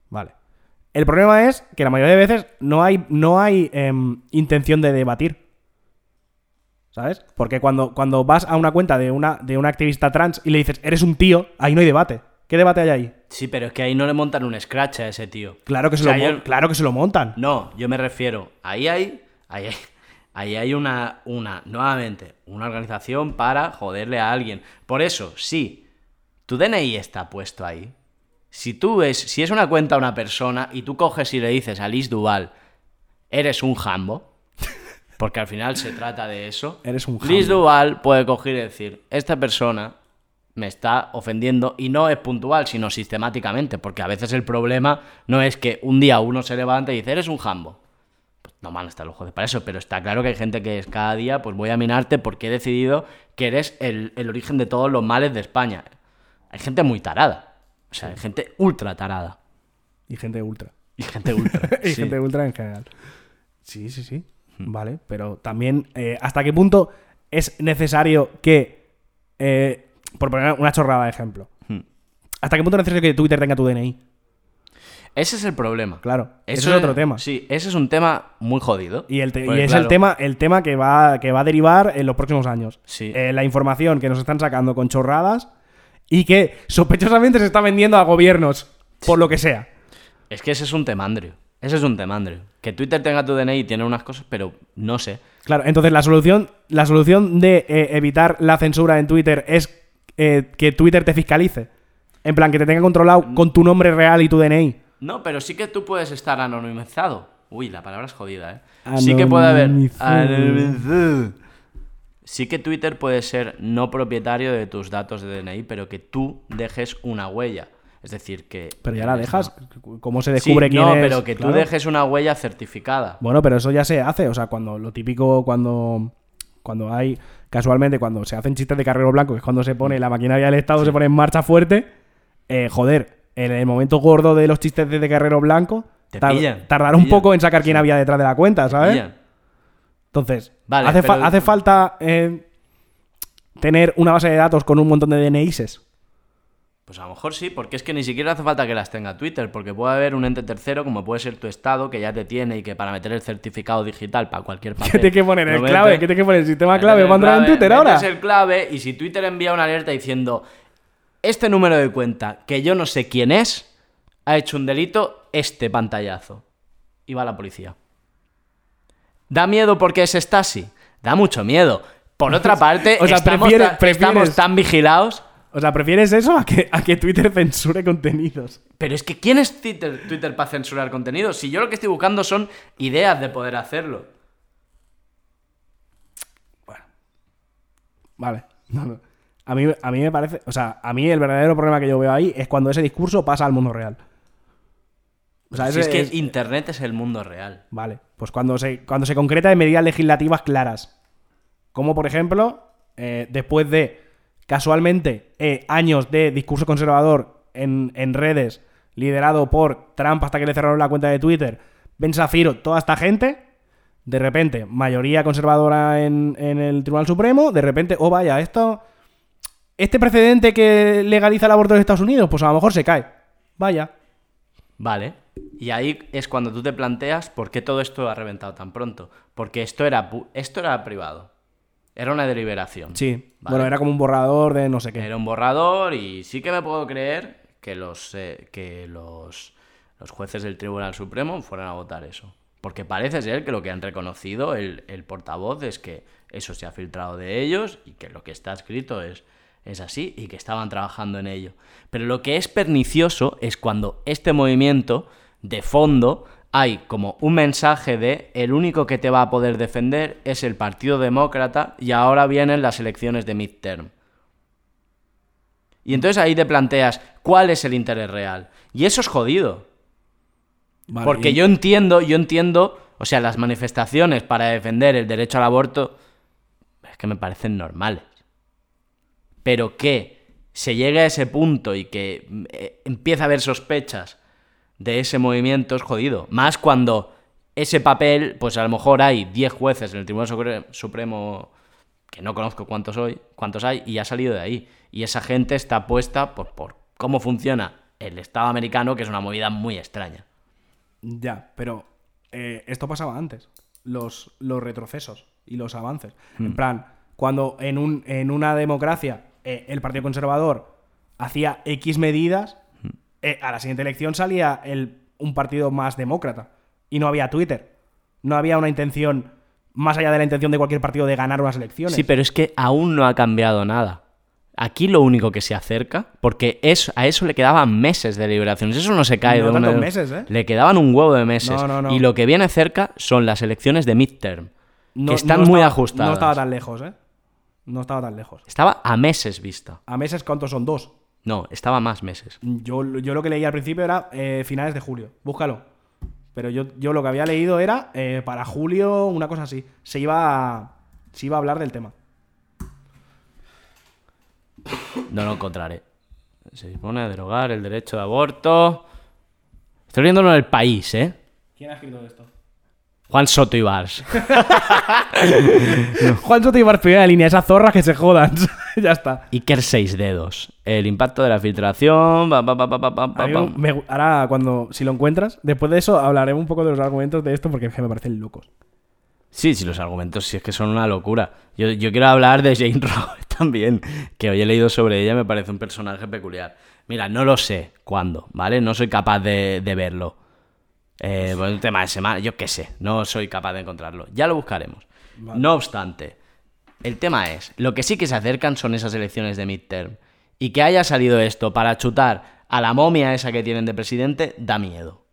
Vale. El problema es que la mayoría de veces no hay, no hay em, intención de debatir. ¿Sabes? Porque cuando, cuando vas a una cuenta de una, de una activista trans y le dices, eres un tío, ahí no hay debate. ¿Qué debate hay ahí? Sí, pero es que ahí no le montan un scratch a ese tío. Claro que se, O sea, lo, yo- claro que se lo montan. No, yo me refiero. Ahí hay. Ahí hay, ahí hay una, una. Nuevamente, una organización para joderle a alguien. Por eso, sí. Tu DNI está puesto ahí. Si tú ves. Si es una cuenta a una persona y tú coges y le dices a Liz Duval. Eres un jambo. Porque al final se trata de eso. Eres un Liz jambo. Duval puede coger y decir, esta persona me está ofendiendo y no es puntual, sino sistemáticamente, porque a veces el problema no es que un día uno se levanta y dice, eres un jambo. No van a estar los jueces para eso, pero está claro que hay gente que es cada día, pues voy a minarte porque he decidido que eres el, el origen de todos los males de España. Hay gente muy tarada. O sea, hay gente ultra tarada. Y gente ultra. Y gente ultra. y sí. gente ultra en general. Sí, sí, sí. Vale, pero también, eh, ¿hasta qué punto es necesario que, eh, por poner una chorrada de ejemplo, Hmm. ¿hasta qué punto es necesario que Twitter tenga tu DNI? Ese es el problema. Claro, eso es otro tema. Sí, ese es un tema muy jodido. Y, el te- y Porque, es claro, el tema, el tema que, va, que va a derivar en los próximos años. Sí. Eh, la información que nos están sacando con chorradas y que sospechosamente se está vendiendo a gobiernos, por lo que sea. Es que ese es un temandrio. Ese es un temandrio. Que Twitter tenga tu DNI tiene unas cosas, pero no sé. Claro, entonces la solución, la solución de eh, evitar la censura en Twitter es eh, que Twitter te fiscalice. En plan, que te tenga controlado con tu nombre real y tu DNI. No, pero sí que tú puedes estar anonimizado. Uy, la palabra es jodida, ¿eh? Sí que puede haber... Anonimizado. Anonimizado. Sí que Twitter puede ser no propietario de tus datos de DNI, pero que tú dejes una huella. Es decir, que... Pero ya la dejas. ¿Cómo se Sí, descubre quién no, es? pero que tú dejes una huella certificada. Bueno, pero eso ya se hace. O sea, cuando lo típico, cuando, cuando hay, casualmente, cuando se hacen chistes de carrero blanco, que es cuando se pone la maquinaria del Estado, se pone en marcha fuerte, eh, joder, en el momento gordo de los chistes de, carrero blanco, Te tar- pillan, tardará te un pillan. poco en sacar quién había detrás de la cuenta, ¿sabes? Pillan. Entonces, Vale, hace, fa- hace falta eh, tener una base de datos con un montón de DNIs. Pues a lo mejor sí, porque es que ni siquiera hace falta que las tenga Twitter, porque puede haber un ente tercero, como puede ser tu estado, que ya te tiene y que para meter el certificado digital para cualquier papel... ¿Qué te que poner? ¿El clave? ¿Qué te que poner? ¿El sistema clave? ¿Mandar en Twitter ahora? metes el clave y si Twitter envía una alerta diciendo este número de cuenta, que yo no sé quién es, ha hecho un delito, este pantallazo. Y va la policía. ¿Da miedo porque es Stasi? Da mucho miedo. Por otra parte, O sea, estamos, prefiere- ta- prefieres- estamos tan vigilados O sea, ¿prefieres eso a que, a que Twitter censure contenidos? Pero es que ¿quién es Twitter, Twitter para censurar contenido? Si yo lo que estoy buscando son ideas de poder hacerlo. Vale. No, no. A, mí, a mí me parece. O sea, a mí el verdadero problema que yo veo ahí es cuando ese discurso pasa al mundo real. O sea, Si es que es- Internet es el mundo real. Vale. Pues cuando se, cuando se concreta en medidas legislativas claras. Como por ejemplo, eh, después de casualmente eh, años de discurso conservador en, en redes, liderado por Trump hasta que le cerraron la cuenta de Twitter, Ben Shapiro, toda esta gente, de repente, mayoría conservadora en, en el Tribunal Supremo, de repente, oh vaya, esto. Este precedente que legaliza el aborto en Estados Unidos, pues a lo mejor se cae. Vaya. Vale. Y ahí es cuando tú te planteas por qué todo esto ha reventado tan pronto. Porque esto era, esto era privado. Era una deliberación. Sí. Vale. Bueno, era como un borrador de no sé qué. Era un borrador y sí que me puedo creer que los, eh, que los, los jueces del Tribunal Supremo fueran a votar eso. Porque parece ser que lo que han reconocido el, el portavoz es que eso se ha filtrado de ellos y que lo que está escrito es, es así y que estaban trabajando en ello. Pero lo que es pernicioso es cuando este movimiento, de fondo, hay como un mensaje de el único que te va a poder defender es el Partido Demócrata y ahora vienen las elecciones de midterm. Y entonces ahí te planteas cuál es el interés real. Y eso es jodido. Vale, Porque y- yo entiendo, yo entiendo, o sea, las manifestaciones para defender el derecho al aborto es que me parecen normales. Pero que se llegue a ese punto y que mm, eh, empieza a haber sospechas de ese movimiento es jodido. Más cuando ese papel, pues a lo mejor hay 10 jueces en el Tribunal Supremo, que no conozco cuántos, hoy, cuántos hay, y ha salido de ahí. Y esa gente está puesta por, por cómo funciona el Estado americano, que es una movida muy extraña. Ya, pero eh, esto pasaba antes. Los, los retrocesos y los avances. En plan, cuando en, un, en una democracia eh, el Partido Conservador hacía X medidas, eh, a la siguiente elección salía el, un partido más demócrata. Y no había Twitter. No había una intención, más allá de la intención de cualquier partido, de ganar unas elecciones. Sí, pero es que aún no ha cambiado nada. Aquí lo único que se acerca, porque a eso le quedaban meses de liberaciones, eso no se cae No de una de- meses, ¿eh? Le quedaban un huevo de meses. No, no, no. Y lo que viene cerca son las elecciones de midterm. Que están muy ajustadas. No estaba tan lejos, ¿eh? No estaba tan lejos. Estaba a meses vista. ¿A meses cuántos son? Dos. No, estaba más meses. Yo, yo lo que leí al principio era eh, finales de julio. Búscalo. Pero yo, yo lo que había leído era eh, para julio, una cosa así. Se iba a, se iba a hablar del tema. No lo encontraré. Se dispone a derogar el derecho de aborto. Estoy leyéndolo en el país, ¿eh? ¿Quién ha escrito esto? Juan Soto Ibars. Juan Soto Ibar primera línea, esas zorras que se jodan. ya está. Iker Seis Dedos. El impacto de la filtración. pa, pa, pa, me- ahora, cuando, si lo encuentras, después de eso hablaremos un poco de los argumentos de esto porque es que me parecen locos. Sí, sí, los argumentos sí es que son una locura. Yo, yo quiero hablar de Jane Rowe también, que hoy he leído sobre ella, me parece un personaje peculiar. Mira, no lo sé cuándo, ¿vale? No soy capaz de, de verlo. Eh, por un tema de semana, yo qué sé, no soy capaz de encontrarlo. Ya lo buscaremos. No obstante, el tema es, lo que sí que se acercan son esas elecciones de midterm. Y que haya salido esto para chutar a la momia esa que tienen de presidente, da miedo.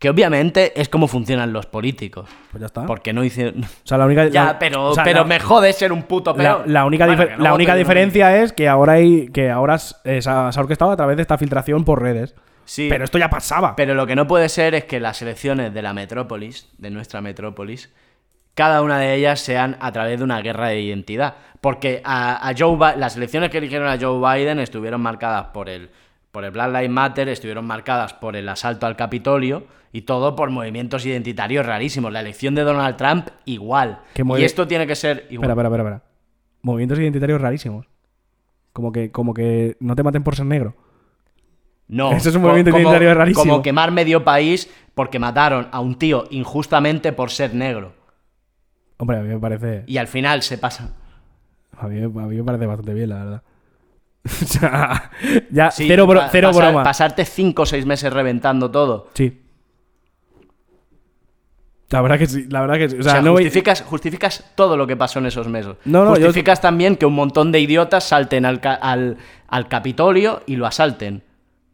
Que obviamente es como funcionan los políticos. Pues ya está. Porque no hicieron... O sea, la única, Ya, la- pero, o sea, pero la- me jode ser un puto La, única, Bueno, difer- que no la única diferencia es que ahora hay que ahora eh, se ha orquestado a través de esta filtración por redes. Sí. Pero esto ya pasaba. Pero lo que no puede ser es que las elecciones de la metrópolis, de nuestra metrópolis, cada una de ellas sean a través de una guerra de identidad. Porque a, a Joe Bi- las elecciones que eligieron a Joe Biden estuvieron marcadas por el, por el Black Lives Matter, estuvieron marcadas por el asalto al Capitolio y todo por movimientos identitarios rarísimos. La elección de Donald Trump, igual. Y esto tiene que ser igual. Espera, espera, espera, espera. Movimientos identitarios rarísimos. Como que, como que no te maten por ser negro. No. Eso es un movimiento como- identitario rarísimo. Como quemar medio país porque mataron a un tío injustamente por ser negro. Hombre, a mí me parece. Y al final se pasa. A mí, a mí me parece bastante bien, la verdad. o sea, ya, Sí, cero, bro- pa- cero pasar- broma. Pasarte 5 o 6 meses reventando todo. Sí. La verdad que sí, la verdad que sí. O O sea, voy- justificas, todo lo que pasó en esos meses. No, no, yo- justificas también que un montón de idiotas salten al, ca- al, al Capitolio y lo asalten.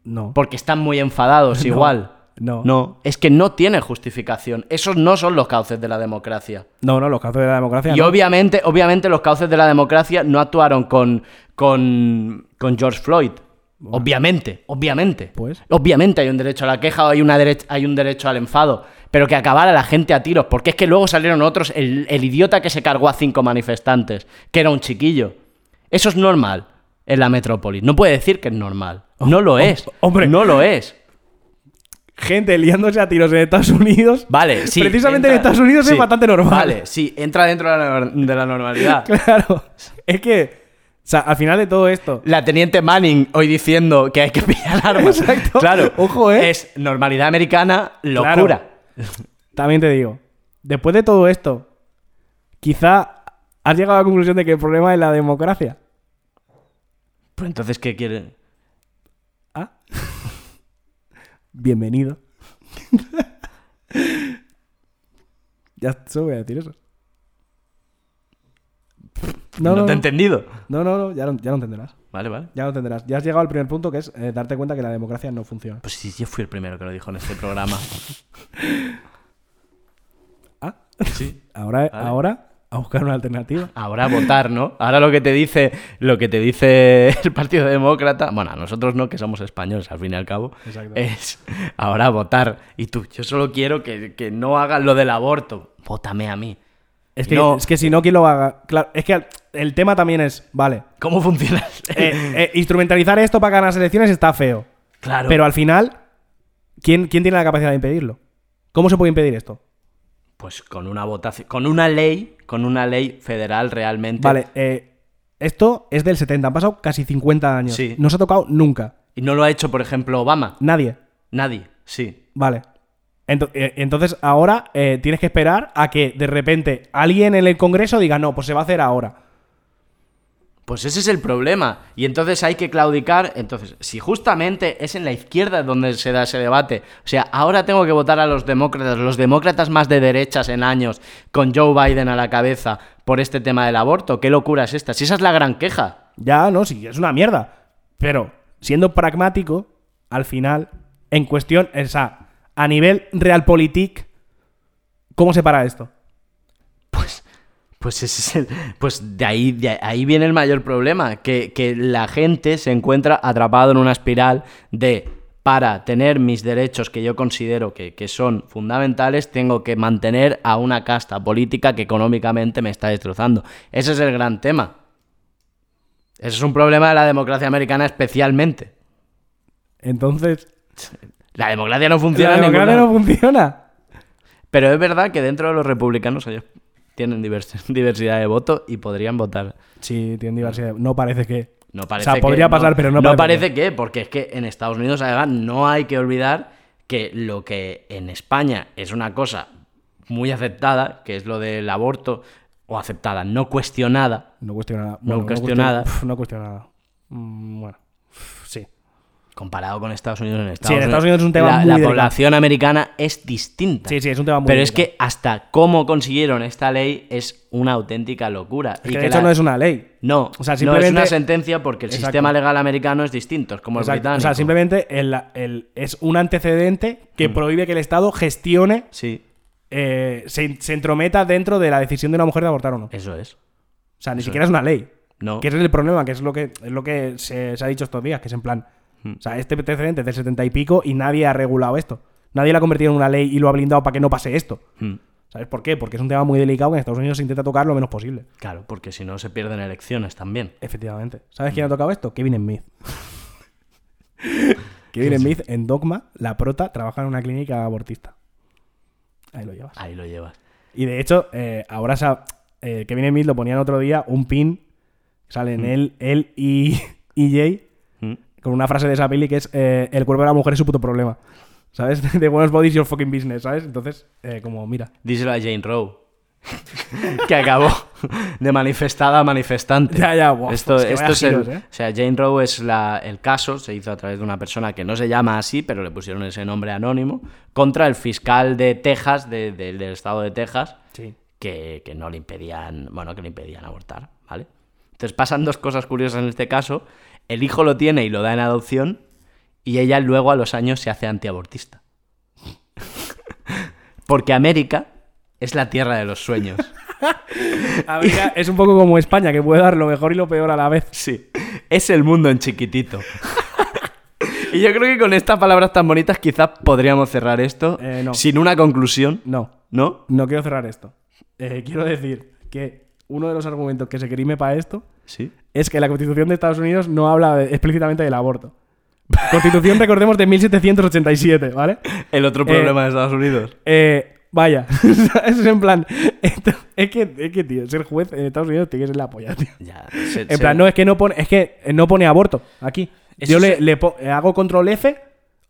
No. Porque están muy enfadados, igual. no. No, es que no tiene justificación. Esos no son los cauces de la democracia. No, no, los casos de la democracia. Y no. obviamente, obviamente los cauces de la democracia no actuaron con, con, con George Floyd. Obviamente, obviamente. Pues. Obviamente hay un derecho a la queja o hay, una hay un derecho al enfado. Pero que acabara la gente a tiros. Porque es que luego salieron otros. El, el idiota que se cargó a cinco manifestantes, que era un chiquillo. Eso es normal en la metrópoli. No puede decir que es normal. No lo es. hombre. No lo es. Gente liándose a tiros en Estados Unidos. Vale, sí. Precisamente en Estados Unidos sí, es bastante normal. Vale, sí, entra dentro de la, de la normalidad. Claro. Es que. O sea, al final de todo esto. La teniente Manning hoy diciendo que hay que pillar armas. Exacto. Claro. Ojo, ¿eh? Es normalidad americana, Claro. locura. También te digo. Después de todo esto. Quizá has llegado a la conclusión de que el problema es la democracia. Pues entonces, ¿qué quiere? Ah. Bienvenido. ya solo voy a decir eso. No, No, no, te he no, entendido. no, no, no, ya lo, ya lo entenderás. Vale, vale. Ya lo entenderás. Ya has llegado al primer punto que es eh, darte cuenta que la democracia no funciona. Pues sí, yo fui el primero que lo dijo en este programa. Ah, Sí. ahora, Vale. ahora a buscar una alternativa. Ahora votar, ¿no? Ahora lo que te dice, lo que te dice el Partido Demócrata, bueno, a nosotros no, que somos españoles al fin y al cabo, Exacto. es ahora votar. Y tú, yo solo quiero que, que no hagan lo del aborto. Vótame a mí. Es que, No. es que si no, ¿quién lo haga? Claro, es que el tema también es, vale, ¿Cómo funciona? eh, eh, instrumentalizar esto para ganar las elecciones está feo. claro. Pero al final, ¿quién, ¿quién tiene la capacidad de impedirlo? ¿Cómo se puede impedir esto? Pues con una votación, con una ley, con una ley federal realmente. Vale, eh, esto es del 70, han pasado casi 50 años. Sí. No se ha tocado nunca. Y no lo ha hecho, por ejemplo, Obama. Nadie. Nadie, sí. Vale. Eh, entonces ahora eh, tienes que esperar a que de repente alguien en el Congreso diga, no, pues se va a hacer ahora. Pues ese es el problema. Y entonces hay que claudicar. Entonces, si justamente es en la izquierda donde se da ese debate, o sea, ahora tengo que votar a los demócratas, los demócratas más de derechas en años, con Joe Biden a la cabeza, por este tema del aborto, ¿qué locura es esta? Si esa es la gran queja. Ya, no, sí, es una mierda. Pero, siendo pragmático, al final, en cuestión, o sea, a nivel realpolitik, ¿cómo se para esto? Pues, ese es el- pues de, ahí, de ahí viene el mayor problema, que, que la gente se encuentra atrapado en una espiral de para tener mis derechos que yo considero que, que son fundamentales, tengo que mantener a una casta política que económicamente me está destrozando. Ese es el gran tema. Ese es un problema de la democracia americana especialmente. Entonces, La democracia no funciona la en ningún democracia no funciona. Pero es verdad que dentro de los republicanos ellos tienen divers- diversidad de voto y podrían votar. Sí, tiene diversidad. No parece que. No parece o sea, que- podría pasar, pero no, no parece. parece que, porque es que en Estados Unidos, además, no hay que olvidar que lo que en España es una cosa muy aceptada, que es lo del aborto, o aceptada, no cuestionada, No cuestiona nada. No cuestionada. cuestiona- no cuestiona nada. Mm, bueno. Comparado con Estados Unidos. En Estados, Sí, en Estados Unidos es un tema la, muy la delicado. población americana es distinta. Sí, sí, es un tema muy Pero es que hasta cómo consiguieron esta ley es una auténtica locura. Es Y que de hecho la- no es una ley. No, O sea, no es simplemente- una sentencia porque el Exacto. sistema legal americano es distinto, es como el Exacto. británico. O sea, simplemente el- el- es un antecedente que prohíbe que el Estado gestione, Sí, eh, se, se entrometa dentro de la decisión de una mujer de abortar o no. eso es. O sea, ni siquiera es una ley. No. Que ese es el problema, que es lo que, es lo que se, se ha dicho estos días, que es en plan. Hmm. O sea, este antecedente es del 70 y pico y nadie ha regulado esto. Nadie lo ha convertido en una ley y lo ha blindado para que no pase esto. Mm, ¿Sabes por qué? Porque es un tema muy delicado que en Estados Unidos se intenta tocar lo menos posible. Claro, porque si no se pierden elecciones también. Efectivamente. ¿Sabes quién ha tocado esto? Kevin Smith. Kevin Smith en Dogma, la prota, trabaja en una clínica abortista. Ahí lo llevas. Ahí lo llevas. Y de hecho, eh, ahora sa- eh, Kevin Smith lo ponían otro día, un pin, salen él, él y, y Jay, Mm. Con una frase de esa peli que es eh, el cuerpo de la mujer es su puto problema. ¿Sabes? De buenos bodies your fucking business, ¿sabes? Entonces, eh, como, mira. Díselo a Jane Rowe. que acabó de manifestada a manifestante. Ya, ya, buah, esto es que esto es el, ¿eh? O sea, Jane Rowe es la, el caso, se hizo a través de una persona que no se llama así, pero le pusieron ese nombre anónimo, contra el fiscal de Texas, de- de- del estado de Texas, Sí. que, que no le impedían, bueno, que le impedían abortar, ¿vale? Entonces pasan dos cosas curiosas en este caso. El hijo lo tiene y lo da en adopción, y ella luego a los años se hace antiabortista. Porque América es la tierra de los sueños. América es un poco como España, que puede dar lo mejor y lo peor a la vez. Sí, es el mundo en chiquitito. y yo creo que con estas palabras tan bonitas quizás podríamos cerrar esto Eh, no. sin una conclusión, No, ¿no? no quiero cerrar esto. Eh, quiero decir que uno de los argumentos que se crime para esto Sí. Es que la Constitución de Estados Unidos no habla de- explícitamente del aborto. Constitución, recordemos, de 1787, ¿vale? El otro problema de Estados Unidos. Eh, vaya, es en plan. es, que, es que, tío, ser juez en Estados Unidos tiene que ser la polla, tío. Ya, se- En se- plan, no, es que no pone, es que no pone aborto aquí. Eso Yo le, se- le hago control F,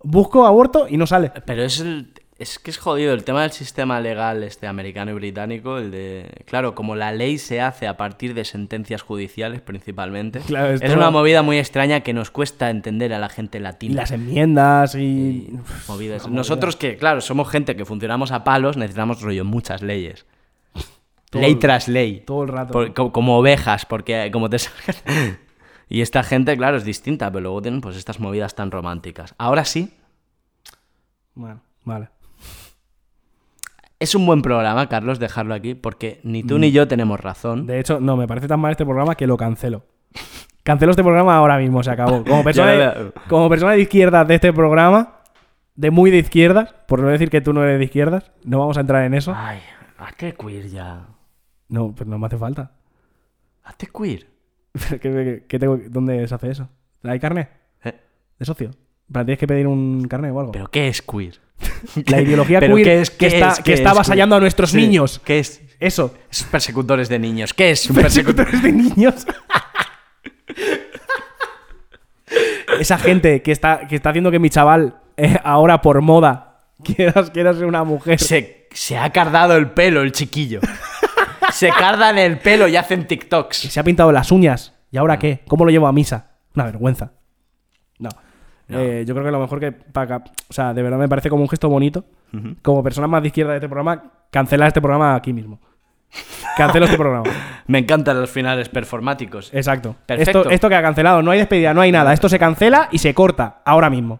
busco aborto y no sale. Pero es el- es que es jodido el tema del sistema legal este americano y británico, el de claro, como la ley se hace a partir de sentencias judiciales principalmente. Claro, es una movida muy extraña que nos cuesta entender a la gente Y latina. las enmiendas y. y movidas. Nosotros que, claro, somos gente que funcionamos a palos, necesitamos rollo muchas leyes. Todo ley tras ley. todo el rato. Por- co- como ovejas, porque como te Y esta gente, claro, es distinta, pero luego tienen pues estas movidas tan románticas. Ahora sí, Bueno, vale. Es un buen programa, Carlos, dejarlo aquí, porque ni tú ni yo tenemos razón. Mm. De hecho, no, me parece tan mal este programa que lo cancelo. Cancelo este programa ahora mismo, se acabó. Como persona, de, ya. como persona de izquierdas de este programa, de muy de izquierdas, por no decir que tú no eres de izquierdas, no vamos a entrar en eso. Ay, hazte queer ya. No, pues no me hace falta. Hazte queer. ¿Qué- qué- qué tengo- ¿Dónde se hace eso? ¿Hay carnet? Eh, ¿De socio? ¿Para tienes que pedir un carnet o algo? ¿Pero qué es queer? la ideología ¿Pero queer qué es- que, está, es- que está es avasallando a nuestros Sí, niños. ¿Qué es? Eso. Esos persecutores de niños. ¿Qué es? Persecutores de niños. Esa gente que está, que está haciendo que mi chaval eh, ahora por moda quiera, quiera ser una mujer. Se, se ha cardado el pelo el chiquillo. Se cardan el pelo y hacen que TikToks. se ha pintado las uñas. ¿Y ahora qué? ¿Cómo lo llevo a misa? Una vergüenza. No. Eh, yo creo que lo mejor que. Para, o sea, de verdad me parece como un gesto bonito. Como persona más de izquierda de este programa, cancelar este programa aquí mismo. Cancelo este programa. Me encantan los finales performáticos. Exacto. Perfecto. Esto, esto que ha cancelado, no hay despedida, no hay nada. Esto se cancela y se corta ahora mismo.